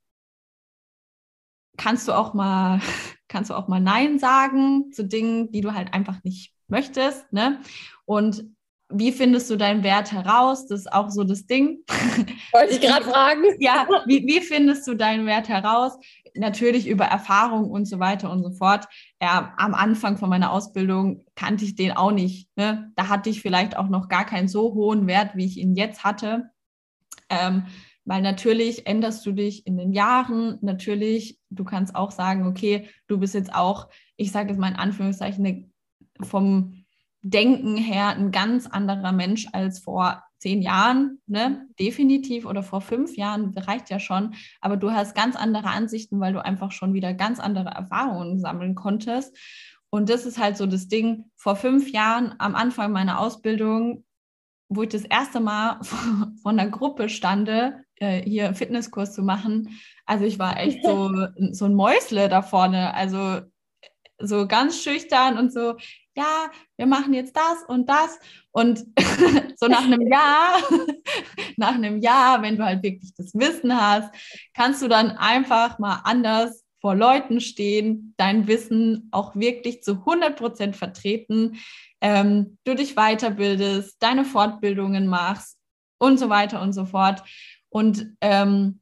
kannst du auch mal, kannst du auch mal Nein sagen zu Dingen, die du halt einfach nicht möchtest. Ne? Und wie findest du deinen Wert heraus? Das ist auch so das Ding. Wollte ich gerade fragen. Ja, wie, wie findest du deinen Wert heraus? Natürlich über Erfahrung und so weiter und so fort. Ja, am Anfang von meiner Ausbildung kannte ich den auch nicht. Ne? Da hatte ich vielleicht auch noch gar keinen so hohen Wert, wie ich ihn jetzt hatte. Ähm, weil natürlich änderst du dich in den Jahren. Natürlich, du kannst auch sagen, okay, du bist jetzt auch, ich sage jetzt mal in Anführungszeichen, vom Denken her ein ganz anderer Mensch als vor zehn Jahren, ne? definitiv, oder vor fünf Jahren, reicht ja schon. Aber du hast ganz andere Ansichten, weil du einfach schon wieder ganz andere Erfahrungen sammeln konntest. Und das ist halt so das Ding. Vor fünf Jahren, am Anfang meiner Ausbildung, wo ich das erste Mal von einer Gruppe stande, äh, hier Fitnesskurs zu machen. Also ich war echt so, so ein Mäusle da vorne. Also so ganz schüchtern und so, ja, wir machen jetzt das und das. Und so nach einem Jahr, nach einem Jahr, wenn du halt wirklich das Wissen hast, kannst du dann einfach mal anders vor Leuten stehen, dein Wissen auch wirklich zu 100 Prozent vertreten, ähm, du dich weiterbildest, deine Fortbildungen machst und so weiter und so fort. Und ähm,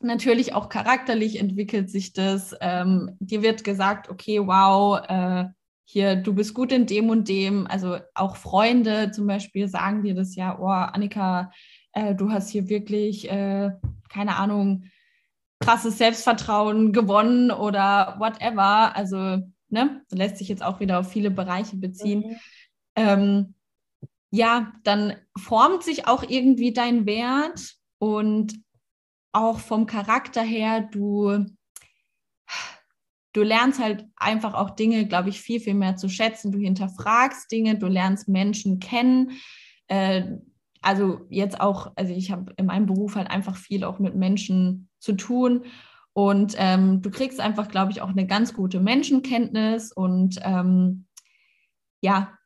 natürlich auch charakterlich entwickelt sich das. Ähm, dir wird gesagt, okay, wow, äh, hier, du bist gut in dem und dem. Also auch Freunde zum Beispiel sagen dir das ja, oh, Annika, äh, du hast hier wirklich, äh, keine Ahnung, krasses Selbstvertrauen gewonnen oder whatever. Also, ne, lässt sich jetzt auch wieder auf viele Bereiche beziehen. Mhm. Ähm, ja, dann formt sich auch irgendwie dein Wert und auch vom Charakter her, du, du lernst halt einfach auch Dinge, glaube ich, viel, viel mehr zu schätzen. Du hinterfragst Dinge, du lernst Menschen kennen. Äh, also jetzt auch, also ich habe in meinem Beruf halt einfach viel auch mit Menschen zu tun. Und ähm, du kriegst einfach, glaube ich, auch eine ganz gute Menschenkenntnis. Und ähm, ja,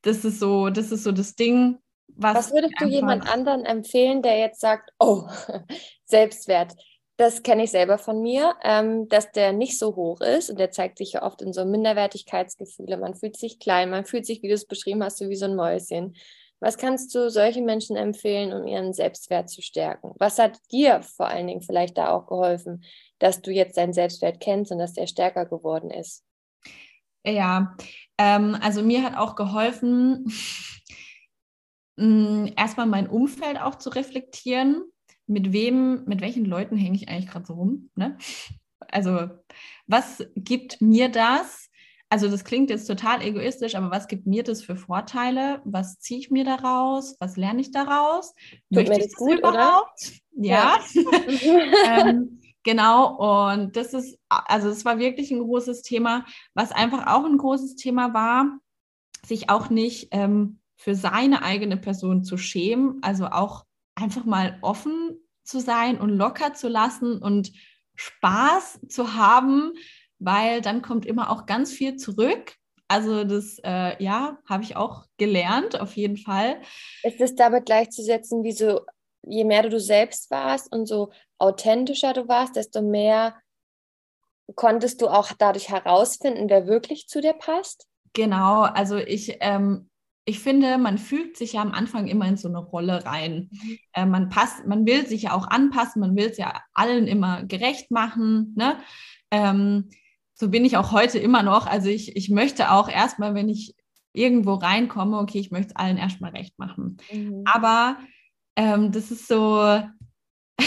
das ist so, das ist so das Ding. Was, was würdest du jemand anderen empfehlen, der jetzt sagt, oh, Selbstwert, das kenne ich selber von mir, ähm, dass der nicht so hoch ist und der zeigt sich ja oft in so Minderwertigkeitsgefühle. Man fühlt sich klein, man fühlt sich, wie du es beschrieben hast, so wie so ein Mäuschen. Was kannst du solchen Menschen empfehlen, um ihren Selbstwert zu stärken? Was hat dir vor allen Dingen vielleicht da auch geholfen, dass du jetzt deinen Selbstwert kennst und dass der stärker geworden ist? Ja, ähm, also mir hat auch geholfen, mm, erstmal mein Umfeld auch zu reflektieren. Mit wem, mit welchen Leuten hänge ich eigentlich gerade so rum? Ne? Also, was gibt mir das? also das klingt jetzt total egoistisch, aber was gibt mir das für Vorteile? Was ziehe ich mir daraus? Was lerne ich daraus? Tut Möchte mir das gut, überhaupt? Oder? Ja. ja. ähm, genau, und das ist, also es war wirklich ein großes Thema. Was einfach auch ein großes Thema war, sich auch nicht ähm, für seine eigene Person zu schämen, also auch einfach mal offen zu sein und locker zu lassen und Spaß zu haben, weil dann kommt immer auch ganz viel zurück. Also das, äh, ja, habe ich auch gelernt, auf jeden Fall. Ist es damit gleichzusetzen, wie so, je mehr du selbst warst und so authentischer du warst, desto mehr konntest du auch dadurch herausfinden, wer wirklich zu dir passt? Genau, also ich, ähm, ich finde, man fügt sich ja am Anfang immer in so eine Rolle rein. Äh, man passt, man will sich ja auch anpassen, man will es ja allen immer gerecht machen. Ne? Ähm, so bin ich auch heute immer noch. Also ich, ich möchte auch erstmal, wenn ich irgendwo reinkomme, okay, ich möchte es allen erstmal recht machen. Mhm. Aber ähm, das ist so,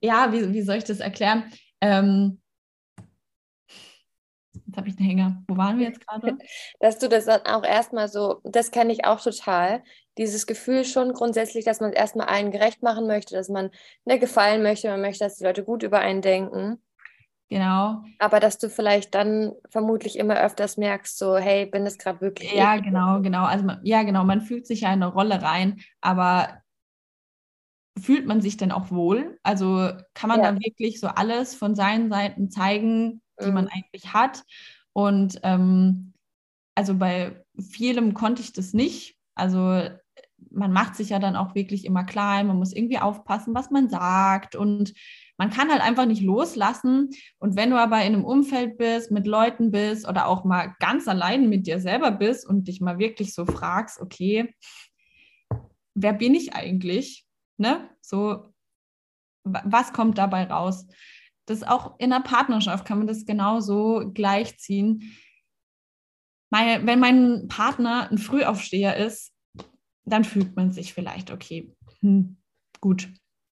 ja, wie, wie soll ich das erklären? Ähm, jetzt habe ich einen Hänger. Wo waren wir jetzt gerade? Dass du das dann auch erstmal so, das kenne ich auch total, dieses Gefühl schon grundsätzlich, dass man es erstmal allen gerecht machen möchte, dass man ne, gefallen möchte, man möchte, dass die Leute gut über einen denken. Genau. Aber dass du vielleicht dann vermutlich immer öfters merkst, so, hey, bin das gerade wirklich. Ja, ich? genau, genau. Also man, ja, genau, man fühlt sich ja in eine Rolle rein, aber fühlt man sich denn auch wohl? Also kann man ja. dann wirklich so alles von seinen Seiten zeigen, die mhm. man eigentlich hat? Und ähm, also bei vielem konnte ich das nicht. Also man macht sich ja dann auch wirklich immer klein, man muss irgendwie aufpassen, was man sagt und man kann halt einfach nicht loslassen. Und wenn du aber in einem Umfeld bist, mit Leuten bist oder auch mal ganz allein mit dir selber bist und dich mal wirklich so fragst, okay, wer bin ich eigentlich? Ne? So, was kommt dabei raus? Das auch in der Partnerschaft kann man das genauso gleichziehen. Meine, wenn mein Partner ein Frühaufsteher ist, dann fühlt man sich vielleicht, okay, hm, gut,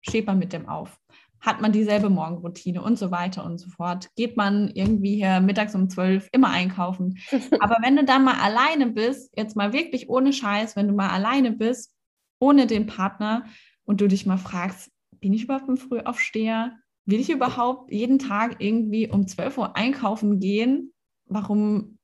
steht man mit dem auf. Hat man dieselbe Morgenroutine und so weiter und so fort. Geht man irgendwie hier mittags um zwölf immer einkaufen. Aber wenn du dann mal alleine bist, jetzt mal wirklich ohne Scheiß, wenn du mal alleine bist, ohne den Partner und du dich mal fragst, bin ich überhaupt ein Frühaufsteher? Will ich überhaupt jeden Tag irgendwie um 12 Uhr einkaufen gehen? Warum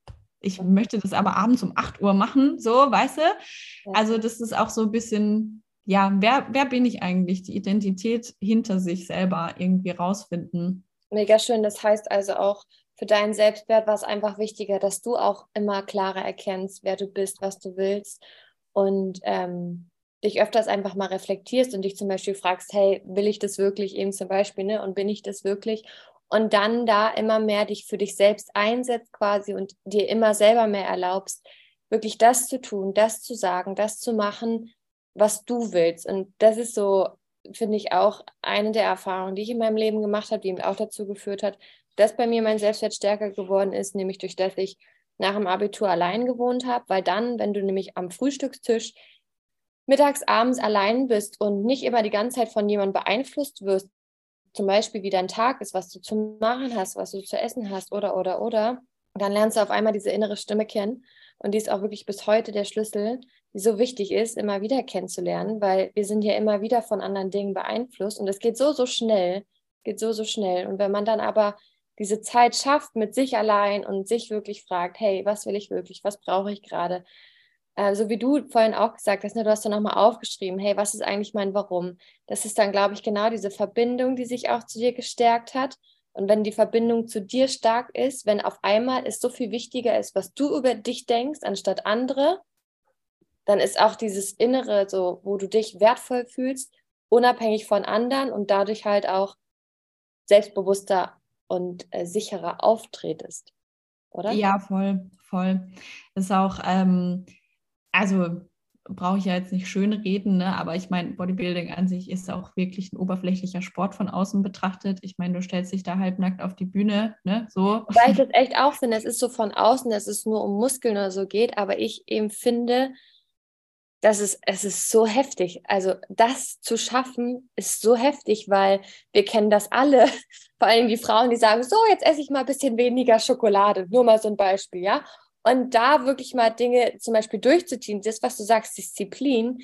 ich möchte das aber abends um 8 Uhr machen, so, weißt du? Also das ist auch so ein bisschen, ja, wer, wer bin ich eigentlich? Die Identität hinter sich selber irgendwie rausfinden. Mega schön. Das heißt also auch, für deinen Selbstwert war es einfach wichtiger, dass du auch immer klarer erkennst, wer du bist, was du willst und ähm, dich öfters einfach mal reflektierst und dich zum Beispiel fragst, hey, will ich das wirklich eben zum Beispiel, ne? Und bin ich das wirklich? und dann da immer mehr dich für dich selbst einsetzt quasi und dir immer selber mehr erlaubst, wirklich das zu tun, das zu sagen, das zu machen, was du willst. Und das ist so, finde ich, auch eine der Erfahrungen, die ich in meinem Leben gemacht habe, die mir auch dazu geführt hat, dass bei mir mein Selbstwert stärker geworden ist, nämlich durch das ich nach dem Abitur allein gewohnt habe, weil dann, wenn du nämlich am Frühstückstisch mittags, abends allein bist und nicht immer die ganze Zeit von jemandem beeinflusst wirst, zum Beispiel wie dein Tag ist, was du zu machen hast, was du zu essen hast oder, oder, oder, dann lernst du auf einmal diese innere Stimme kennen und die ist auch wirklich bis heute der Schlüssel, die so wichtig ist, immer wieder kennenzulernen, weil wir sind ja immer wieder von anderen Dingen beeinflusst und es geht so, so schnell, geht so, so schnell. Und wenn man dann aber diese Zeit schafft mit sich allein und sich wirklich fragt, hey, was will ich wirklich, was brauche ich gerade, äh, so wie du vorhin auch gesagt hast, ne, du hast dann nochmal aufgeschrieben, hey, was ist eigentlich mein Warum? Das ist dann, glaube ich, genau diese Verbindung, die sich auch zu dir gestärkt hat. Und wenn die Verbindung zu dir stark ist, wenn auf einmal es so viel wichtiger ist, was du über dich denkst, anstatt andere, dann ist auch dieses Innere, so, wo du dich wertvoll fühlst, unabhängig von anderen und dadurch halt auch selbstbewusster und äh, sicherer auftretest, oder? Ja, voll, voll. Das ist auch, ähm, also brauche ich ja jetzt nicht schön reden, ne? aber ich meine, Bodybuilding an sich ist auch wirklich ein oberflächlicher Sport von außen betrachtet. Ich meine, du stellst dich da halbnackt auf die Bühne, ne? So. Weil ich das echt auch finde, es ist so von außen, dass es nur um Muskeln oder so geht, aber ich eben finde, dass es, es ist so heftig. Also das zu schaffen ist so heftig, weil wir kennen das alle. Vor allem die Frauen, die sagen, so, jetzt esse ich mal ein bisschen weniger Schokolade. Nur mal so ein Beispiel, ja. Und da wirklich mal Dinge zum Beispiel durchzuziehen, das, was du sagst, Disziplin,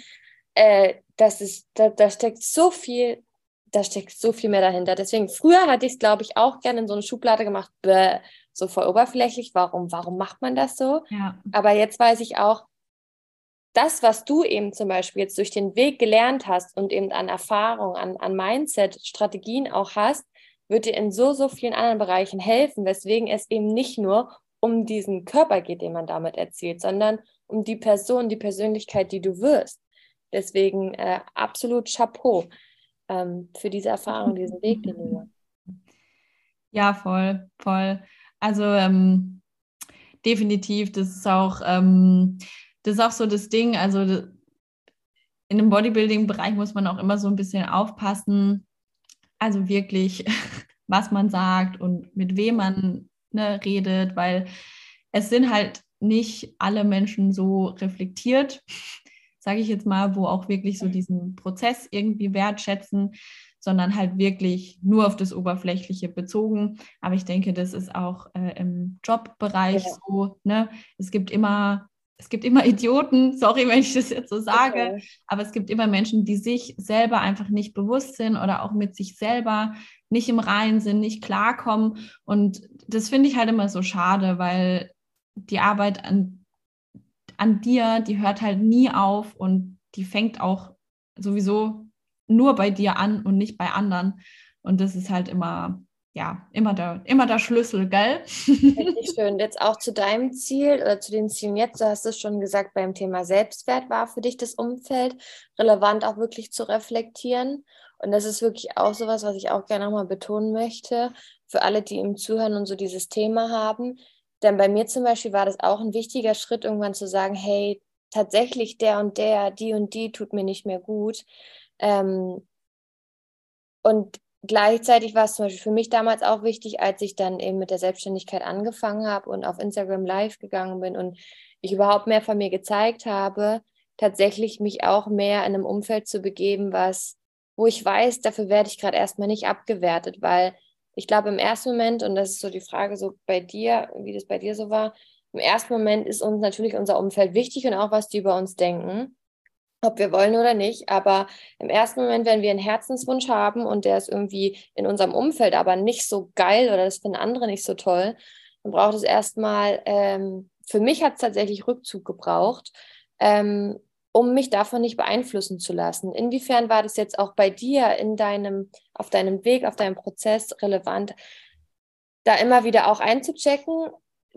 äh, das ist, da, da steckt so viel, da steckt so viel mehr dahinter. Deswegen, früher hatte ich es, glaube ich, auch gerne in so eine Schublade gemacht, bäh, so voll oberflächlich, warum, warum macht man das so? Ja. Aber jetzt weiß ich auch, das, was du eben zum Beispiel jetzt durch den Weg gelernt hast und eben an Erfahrung, an, an Mindset, Strategien auch hast, wird dir in so, so vielen anderen Bereichen helfen, weswegen es eben nicht nur um diesen Körper geht, den man damit erzielt, sondern um die Person, die Persönlichkeit, die du wirst. Deswegen äh, absolut Chapeau ähm, für diese Erfahrung, diesen Weg, den du Ja, voll, voll. Also ähm, definitiv, das ist auch, ähm, das ist auch so das Ding. Also in dem Bodybuilding-Bereich muss man auch immer so ein bisschen aufpassen. Also wirklich, was man sagt und mit wem man ne, redet, weil es sind halt nicht alle Menschen so reflektiert, sage ich jetzt mal, wo auch wirklich so diesen Prozess irgendwie wertschätzen, sondern halt wirklich nur auf das Oberflächliche bezogen. Aber ich denke, das ist auch äh, im Jobbereich ja. so. Ne? Es gibt immer es gibt immer Idioten, sorry, wenn ich das jetzt so sage, okay. aber es gibt immer Menschen, die sich selber einfach nicht bewusst sind oder auch mit sich selber nicht im Reinen sind, nicht klarkommen. Und das finde ich halt immer so schade, weil die Arbeit an, an dir, die hört halt nie auf und die fängt auch sowieso nur bei dir an und nicht bei anderen. Und das ist halt immer ja, immer der, immer der Schlüssel, gell? Richtig schön. Jetzt auch zu deinem Ziel oder zu den Zielen jetzt, du hast es schon gesagt, beim Thema Selbstwert war für dich das Umfeld relevant auch wirklich zu reflektieren. Und das ist wirklich auch sowas, was ich auch gerne nochmal betonen möchte, für alle, die im Zuhören und so dieses Thema haben. Denn bei mir zum Beispiel war das auch ein wichtiger Schritt, irgendwann zu sagen, hey, tatsächlich der und der, die und die tut mir nicht mehr gut. Ähm, und gleichzeitig war es zum Beispiel für mich damals auch wichtig, als ich dann eben mit der Selbstständigkeit angefangen habe und auf Instagram live gegangen bin und ich überhaupt mehr von mir gezeigt habe, tatsächlich mich auch mehr in einem Umfeld zu begeben, was, wo ich weiß, dafür werde ich gerade erstmal nicht abgewertet, weil ich glaube im ersten Moment, und das ist so die Frage so bei dir, wie das bei dir so war, im ersten Moment ist uns natürlich unser Umfeld wichtig und auch was die über uns denken ob wir wollen oder nicht. Aber im ersten Moment, wenn wir einen Herzenswunsch haben und der ist irgendwie in unserem Umfeld aber nicht so geil oder das finden andere nicht so toll, dann braucht es erstmal, ähm, für mich hat es tatsächlich Rückzug gebraucht, ähm, um mich davon nicht beeinflussen zu lassen. Inwiefern war das jetzt auch bei dir in deinem, auf deinem Weg, auf deinem Prozess relevant, da immer wieder auch einzuchecken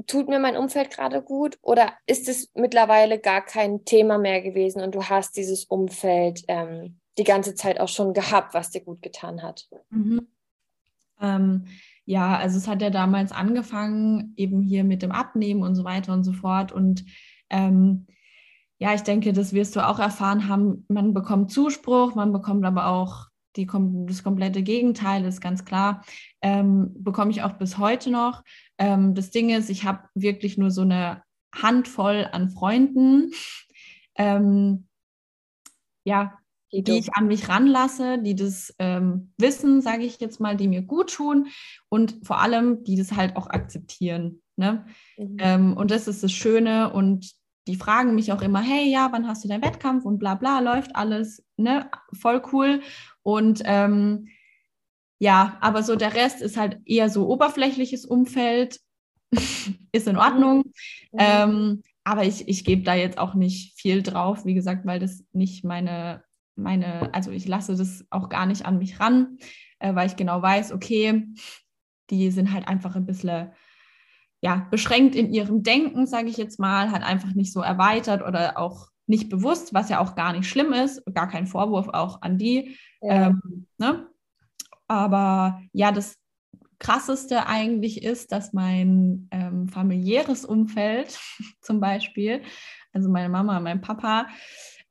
tut mir mein Umfeld gerade gut oder ist es mittlerweile gar kein Thema mehr gewesen und du hast dieses Umfeld ähm, die ganze Zeit auch schon gehabt, was dir gut getan hat? Mhm. Ähm, ja, also es hat ja damals angefangen, eben hier mit dem Abnehmen und so weiter und so fort. Und ähm, ja, ich denke, das wirst du auch erfahren haben. Man bekommt Zuspruch, man bekommt aber auch die, das komplette Gegenteil ist ganz klar. Ähm, bekomme ich auch bis heute noch. Ähm, das Ding ist, ich habe wirklich nur so eine Handvoll an Freunden, ähm, ja, die, die ich an mich ranlasse, die das ähm, wissen, sage ich jetzt mal, die mir gut tun und vor allem, die das halt auch akzeptieren. Ne? Mhm. Ähm, und das ist das Schöne und die fragen mich auch immer, hey, ja, wann hast du deinen Wettkampf und bla bla, läuft alles, ne, voll cool. Und ähm, ja, aber so der Rest ist halt eher so oberflächliches Umfeld, ist in Ordnung. Mhm. Ähm, aber ich, ich gebe da jetzt auch nicht viel drauf, wie gesagt, weil das nicht meine, meine, also ich lasse das auch gar nicht an mich ran, äh, weil ich genau weiß, okay, die sind halt einfach ein bisschen ja, beschränkt in ihrem Denken, sage ich jetzt mal, hat einfach nicht so erweitert oder auch nicht bewusst, was ja auch gar nicht schlimm ist, gar kein Vorwurf auch an die. Ja. Ähm, ne? Aber ja, das Krasseste eigentlich ist, dass mein ähm, familiäres Umfeld zum Beispiel, also meine Mama, mein Papa,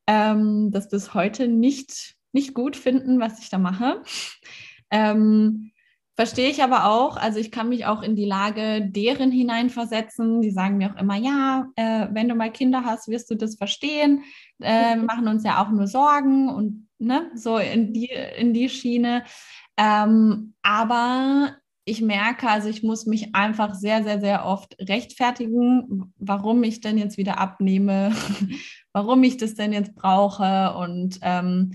ähm, das bis heute nicht, nicht gut finden, was ich da mache. Ähm, Verstehe ich aber auch. Also ich kann mich auch in die Lage deren hineinversetzen. Die sagen mir auch immer, ja, äh, wenn du mal Kinder hast, wirst du das verstehen. Äh, wir machen uns ja auch nur Sorgen und ne, so in die, in die Schiene. Ähm, aber ich merke, also ich muss mich einfach sehr, sehr, sehr oft rechtfertigen, warum ich denn jetzt wieder abnehme, warum ich das denn jetzt brauche. Und ähm,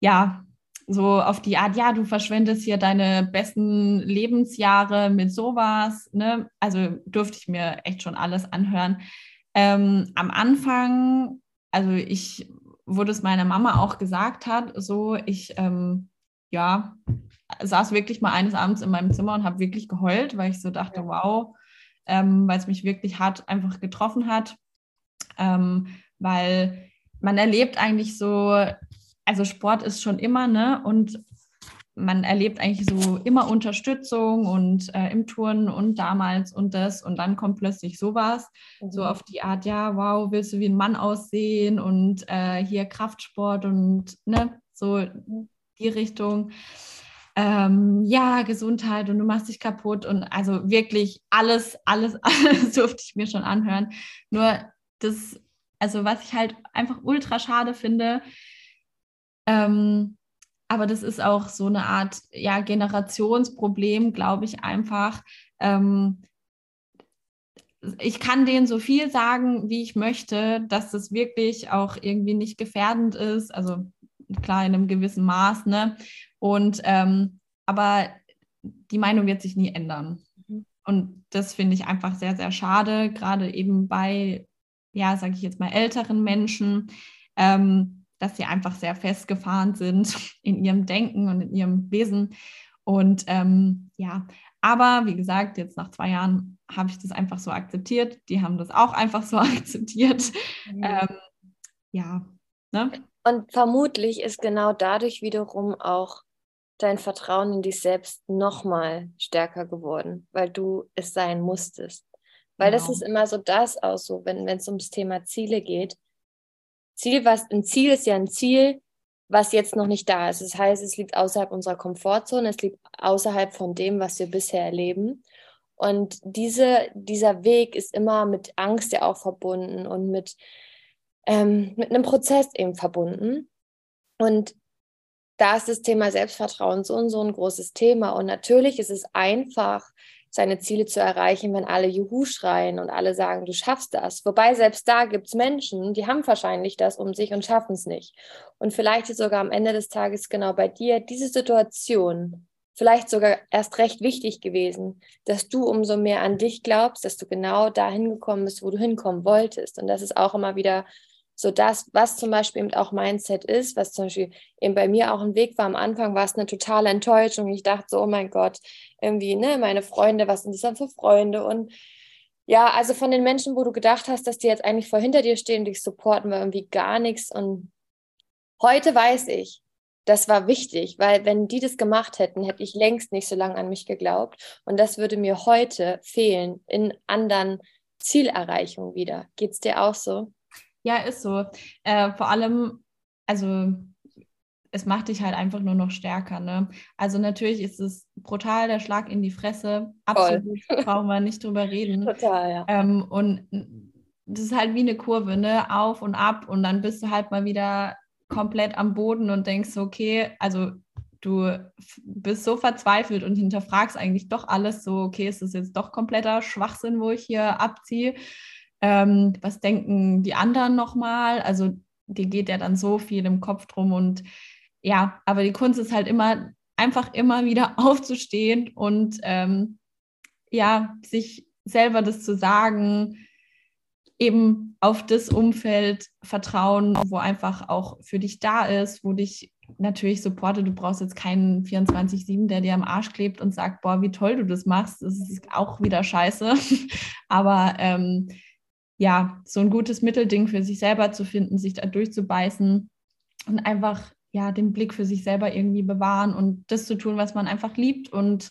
ja, so auf die Art, ja, du verschwendest hier deine besten Lebensjahre mit sowas. Ne? Also durfte ich mir echt schon alles anhören. Ähm, am Anfang, also ich, wo das meine Mama auch gesagt hat, so ich, ähm, ja, saß wirklich mal eines Abends in meinem Zimmer und habe wirklich geheult, weil ich so dachte, wow, ähm, weil es mich wirklich hart einfach getroffen hat, ähm, weil man erlebt eigentlich so also Sport ist schon immer, ne? Und man erlebt eigentlich so immer Unterstützung und äh, im Turnen und damals und das und dann kommt plötzlich sowas, mhm. so auf die Art, ja, wow, willst du wie ein Mann aussehen und äh, hier Kraftsport und ne, so die Richtung. Ähm, ja, Gesundheit und du machst dich kaputt und also wirklich alles, alles, alles durfte ich mir schon anhören. Nur das, also was ich halt einfach ultra schade finde, ähm, aber das ist auch so eine Art ja, Generationsproblem, glaube ich einfach. Ähm, ich kann denen so viel sagen, wie ich möchte, dass das wirklich auch irgendwie nicht gefährdend ist. Also klar in einem gewissen Maß, ne? Und ähm, aber die Meinung wird sich nie ändern. Mhm. Und das finde ich einfach sehr, sehr schade, gerade eben bei, ja, sage ich jetzt mal, älteren Menschen. Ähm, dass sie einfach sehr festgefahren sind in ihrem Denken und in ihrem Wesen. Und ähm, ja, aber wie gesagt, jetzt nach zwei Jahren habe ich das einfach so akzeptiert. Die haben das auch einfach so akzeptiert. Ja. Ähm, ja ne? Und vermutlich ist genau dadurch wiederum auch dein Vertrauen in dich selbst nochmal stärker geworden, weil du es sein musstest. Weil genau. das ist immer so das auch so, wenn es ums Thema Ziele geht Ziel, was ein Ziel ist ja ein Ziel, was jetzt noch nicht da ist. Das heißt, es liegt außerhalb unserer Komfortzone, es liegt außerhalb von dem, was wir bisher erleben. Und diese, dieser Weg ist immer mit Angst ja auch verbunden und mit, ähm, mit einem Prozess eben verbunden. Und da ist das Thema Selbstvertrauen so und so ein großes Thema. Und natürlich ist es einfach, seine Ziele zu erreichen, wenn alle Juhu schreien und alle sagen, du schaffst das. Wobei selbst da gibt es Menschen, die haben wahrscheinlich das um sich und schaffen es nicht. Und vielleicht ist sogar am Ende des Tages genau bei dir diese Situation vielleicht sogar erst recht wichtig gewesen, dass du umso mehr an dich glaubst, dass du genau dahin gekommen bist, wo du hinkommen wolltest. Und das ist auch immer wieder so das, was zum Beispiel eben auch Mindset ist, was zum Beispiel eben bei mir auch ein Weg war. Am Anfang war es eine totale Enttäuschung. Ich dachte so, oh mein Gott, irgendwie, ne, meine Freunde, was sind das dann für Freunde? Und ja, also von den Menschen, wo du gedacht hast, dass die jetzt eigentlich vor hinter dir stehen, dich supporten, war irgendwie gar nichts. Und heute weiß ich, das war wichtig, weil wenn die das gemacht hätten, hätte ich längst nicht so lange an mich geglaubt. Und das würde mir heute fehlen in anderen Zielerreichungen wieder. Geht es dir auch so? Ja, ist so. Äh, vor allem, also es macht dich halt einfach nur noch stärker. Ne? Also natürlich ist es brutal der Schlag in die Fresse. Absolut, brauchen wir nicht drüber reden. Total, ja. Ähm, und das ist halt wie eine Kurve, ne? Auf und ab und dann bist du halt mal wieder komplett am Boden und denkst, okay, also du bist so verzweifelt und hinterfragst eigentlich doch alles so, okay, ist das jetzt doch kompletter Schwachsinn, wo ich hier abziehe? Ähm, was denken die anderen nochmal? Also dir geht ja dann so viel im Kopf drum und ja, aber die Kunst ist halt immer einfach immer wieder aufzustehen und ähm, ja, sich selber das zu sagen, eben auf das Umfeld vertrauen, wo einfach auch für dich da ist, wo dich natürlich supportet. Du brauchst jetzt keinen 24-7, der dir am Arsch klebt und sagt, boah, wie toll du das machst. Das ist auch wieder scheiße. Aber ähm, ja, so ein gutes Mittelding für sich selber zu finden, sich da durchzubeißen und einfach ja den Blick für sich selber irgendwie bewahren und das zu tun, was man einfach liebt. Und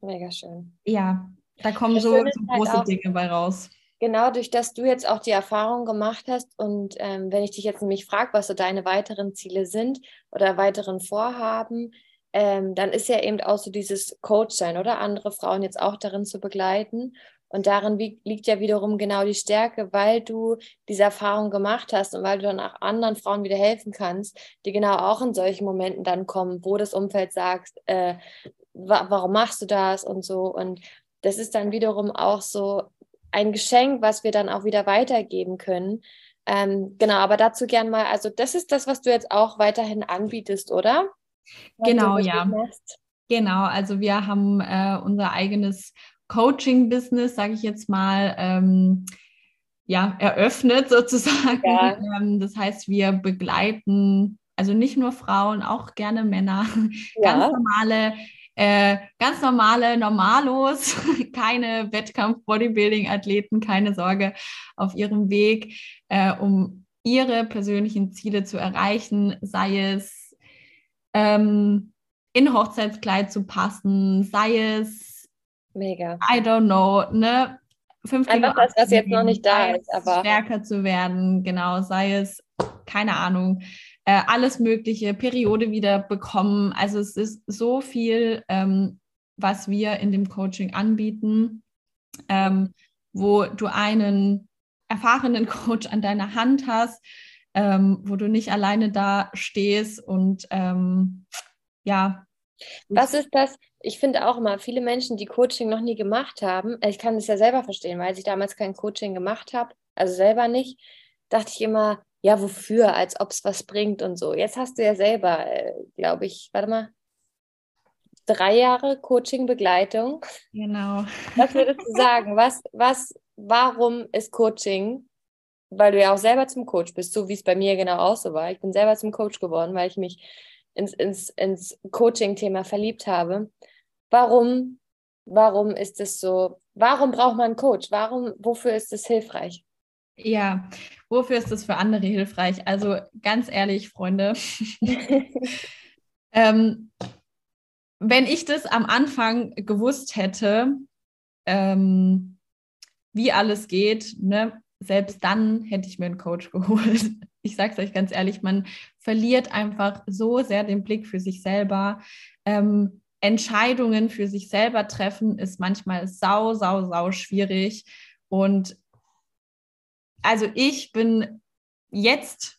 mega schön. Ja, da kommen das so, so halt große Dinge bei raus. Genau, durch das du jetzt auch die Erfahrung gemacht hast und ähm, wenn ich dich jetzt nämlich frage, was so deine weiteren Ziele sind oder weiteren Vorhaben, ähm, dann ist ja eben auch so dieses Coach-Sein oder andere Frauen jetzt auch darin zu begleiten. Und darin liegt ja wiederum genau die Stärke, weil du diese Erfahrung gemacht hast und weil du dann auch anderen Frauen wieder helfen kannst, die genau auch in solchen Momenten dann kommen, wo das Umfeld sagt, äh, wa warum machst du das und so. Und das ist dann wiederum auch so ein Geschenk, was wir dann auch wieder weitergeben können. Ähm, genau, aber dazu gern mal, also das ist das, was du jetzt auch weiterhin anbietest, oder? Genau, ja. Genau, also wir haben äh, unser eigenes Coaching-Business, sage ich jetzt mal, ähm, ja, eröffnet sozusagen. Ja. Ähm, das heißt, wir begleiten also nicht nur Frauen, auch gerne Männer, ja. ganz normale äh, ganz normale Normalos, keine Wettkampf-Bodybuilding-Athleten, keine Sorge auf ihrem Weg, äh, um ihre persönlichen Ziele zu erreichen, sei es ähm, in Hochzeitskleid zu passen, sei es Mega. I don't know, ne? Fünf Einfach das, was jetzt noch nicht da ist, aber stärker zu werden, genau, sei es, keine Ahnung, äh, alles Mögliche, Periode wieder bekommen. Also es ist so viel, ähm, was wir in dem Coaching anbieten, ähm, wo du einen erfahrenen Coach an deiner Hand hast, ähm, wo du nicht alleine da stehst und ähm, ja. Was ist das? Ich finde auch immer, viele Menschen, die Coaching noch nie gemacht haben, ich kann das ja selber verstehen, weil ich damals kein Coaching gemacht habe, also selber nicht, dachte ich immer, ja, wofür, als ob es was bringt und so. Jetzt hast du ja selber, äh, glaube ich, warte mal, drei Jahre Coaching-Begleitung. Genau. Was würdest du sagen? Was, was, warum ist Coaching? Weil du ja auch selber zum Coach bist, so wie es bei mir genau auch so war. Ich bin selber zum Coach geworden, weil ich mich ins, ins, ins Coaching-Thema verliebt habe. Warum, warum ist es so? Warum braucht man einen Coach? Warum, wofür ist es hilfreich? Ja, wofür ist das für andere hilfreich? Also ganz ehrlich, Freunde, ähm, wenn ich das am Anfang gewusst hätte, ähm, wie alles geht, ne, selbst dann hätte ich mir einen Coach geholt. Ich sage es euch ganz ehrlich, man verliert einfach so sehr den Blick für sich selber. Ähm, Entscheidungen für sich selber treffen ist manchmal sau, sau, sau schwierig. Und also ich bin jetzt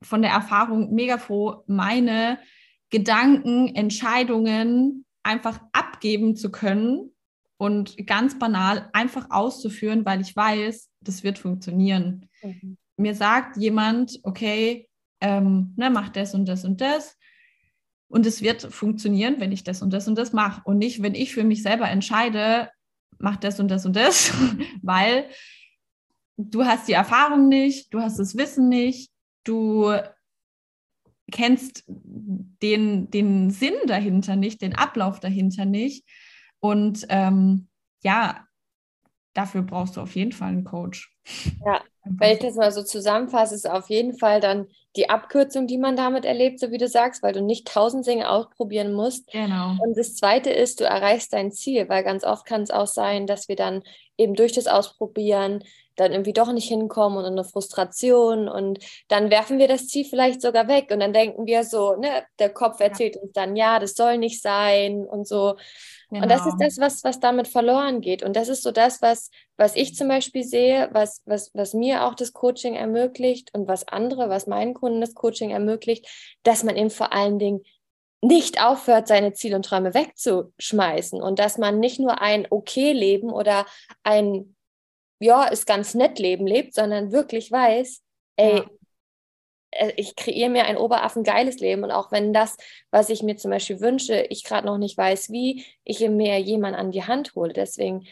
von der Erfahrung mega froh, meine Gedanken, Entscheidungen einfach abgeben zu können und ganz banal einfach auszuführen, weil ich weiß, das wird funktionieren. Mhm. Mir sagt jemand, okay, ähm, ne, mach das und das und das. Und es wird funktionieren, wenn ich das und das und das mache. Und nicht, wenn ich für mich selber entscheide, mach das und das und das, weil du hast die Erfahrung nicht, du hast das Wissen nicht, du kennst den, den Sinn dahinter nicht, den Ablauf dahinter nicht. Und ähm, ja, dafür brauchst du auf jeden Fall einen Coach. Ja, wenn ich das mal so zusammenfasse, ist auf jeden Fall dann die Abkürzung, die man damit erlebt, so wie du sagst, weil du nicht tausend Dinge ausprobieren musst. Genau. Und das Zweite ist, du erreichst dein Ziel, weil ganz oft kann es auch sein, dass wir dann eben durch das Ausprobieren dann irgendwie doch nicht hinkommen und eine Frustration und dann werfen wir das Ziel vielleicht sogar weg und dann denken wir so, ne, der Kopf erzählt ja. uns dann, ja, das soll nicht sein und so. Genau. Und das ist genau. das, was, was damit verloren geht. Und das ist so das, was, was ich zum Beispiel sehe, was, was, was mir auch das Coaching ermöglicht und was andere, was meinen Kunden das Coaching ermöglicht, dass man eben vor allen Dingen nicht aufhört, seine Ziele und Träume wegzuschmeißen und dass man nicht nur ein okay Leben oder ein ja, ist ganz nett Leben lebt, sondern wirklich weiß, ey, ja. Äh, ich kreiere mir ein oberaffe-geiles Leben und auch wenn das, was ich mir zum Beispiel wünsche, ich gerade noch nicht weiß, wie, ich mir jemand an die Hand hole. Deswegen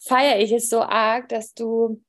feiere ich es so arg, dass du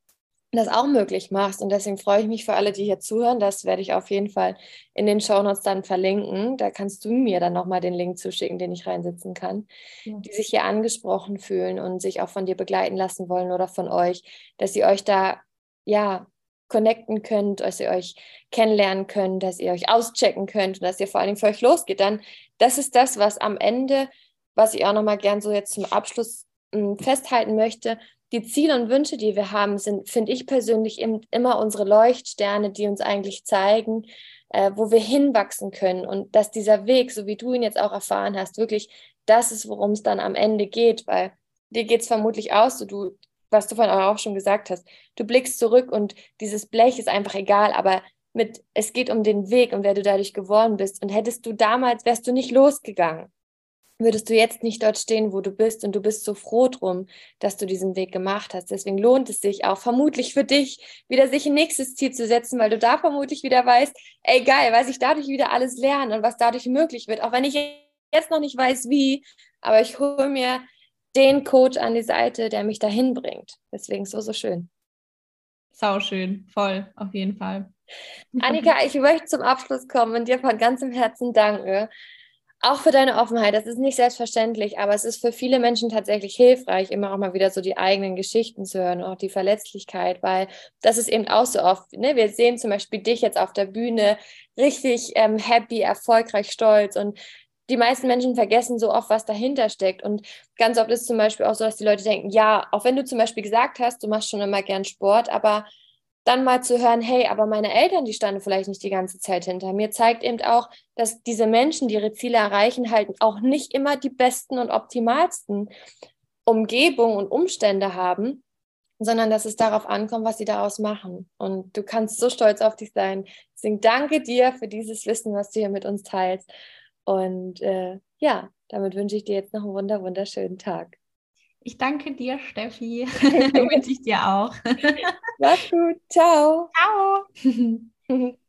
das auch möglich machst. Und deswegen freue ich mich für alle, die hier zuhören. Das werde ich auf jeden Fall in den Shownotes dann verlinken. Da kannst du mir dann nochmal den Link zuschicken, den ich reinsetzen kann, ja. die sich hier angesprochen fühlen und sich auch von dir begleiten lassen wollen oder von euch, dass ihr euch da, ja, connecten könnt, dass ihr euch kennenlernen könnt, dass ihr euch auschecken könnt und dass ihr vor allen Dingen für euch losgeht, dann das ist das, was am Ende, was ich auch nochmal gern so jetzt zum Abschluss mh, hm, festhalten möchte. Die Ziele und Wünsche, die wir haben, sind, finde ich persönlich, immer unsere Leuchtsterne, die uns eigentlich zeigen, äh, wo wir hinwachsen können und dass dieser Weg, so wie du ihn jetzt auch erfahren hast, wirklich das ist, worum es dann am Ende geht, weil dir geht es vermutlich aus, so du was du vorhin auch schon gesagt hast. Du blickst zurück und dieses Blech ist einfach egal, aber mit, es geht um den Weg und wer du dadurch geworden bist. Und hättest du damals, wärst du nicht losgegangen, würdest du jetzt nicht dort stehen, wo du bist. Und du bist so froh drum, dass du diesen Weg gemacht hast. Deswegen lohnt es sich auch vermutlich für dich, wieder sich ein nächstes Ziel zu setzen, weil du da vermutlich wieder weißt, ey geil, weil ich dadurch wieder alles lerne und was dadurch möglich wird. Auch wenn ich jetzt noch nicht weiß, wie, aber ich hole mir den Coach an die Seite, der mich dahin bringt. Deswegen so, so schön. Sau schön, voll, auf jeden Fall. Annika, ich möchte zum Abschluss kommen und dir von ganzem Herzen danke. Auch für deine Offenheit. Das ist nicht selbstverständlich, aber es ist für viele Menschen tatsächlich hilfreich, immer auch mal wieder so die eigenen Geschichten zu hören, auch die Verletzlichkeit, weil das ist eben auch so oft. Ne? Wir sehen zum Beispiel dich jetzt auf der Bühne richtig ähm, happy, erfolgreich, stolz und die meisten Menschen vergessen so oft, was dahinter steckt. Und ganz oft ist es zum Beispiel auch so, dass die Leute denken, ja, auch wenn du zum Beispiel gesagt hast, du machst schon immer gern Sport, aber dann mal zu hören, hey, aber meine Eltern, die standen vielleicht nicht die ganze Zeit hinter mir, zeigt eben auch, dass diese Menschen, die ihre Ziele erreichen, halt auch nicht immer die besten und optimalsten Umgebungen und Umstände haben, sondern dass es darauf ankommt, was sie daraus machen. Und du kannst so stolz auf dich sein. Deswegen danke dir für dieses Wissen, was du hier mit uns teilst. Und äh, ja, damit wünsche ich dir jetzt noch einen wunder, wunderschönen Tag. Ich danke dir, Steffi. wünsche ich dir auch. Mach's gut. Ciao. Ciao.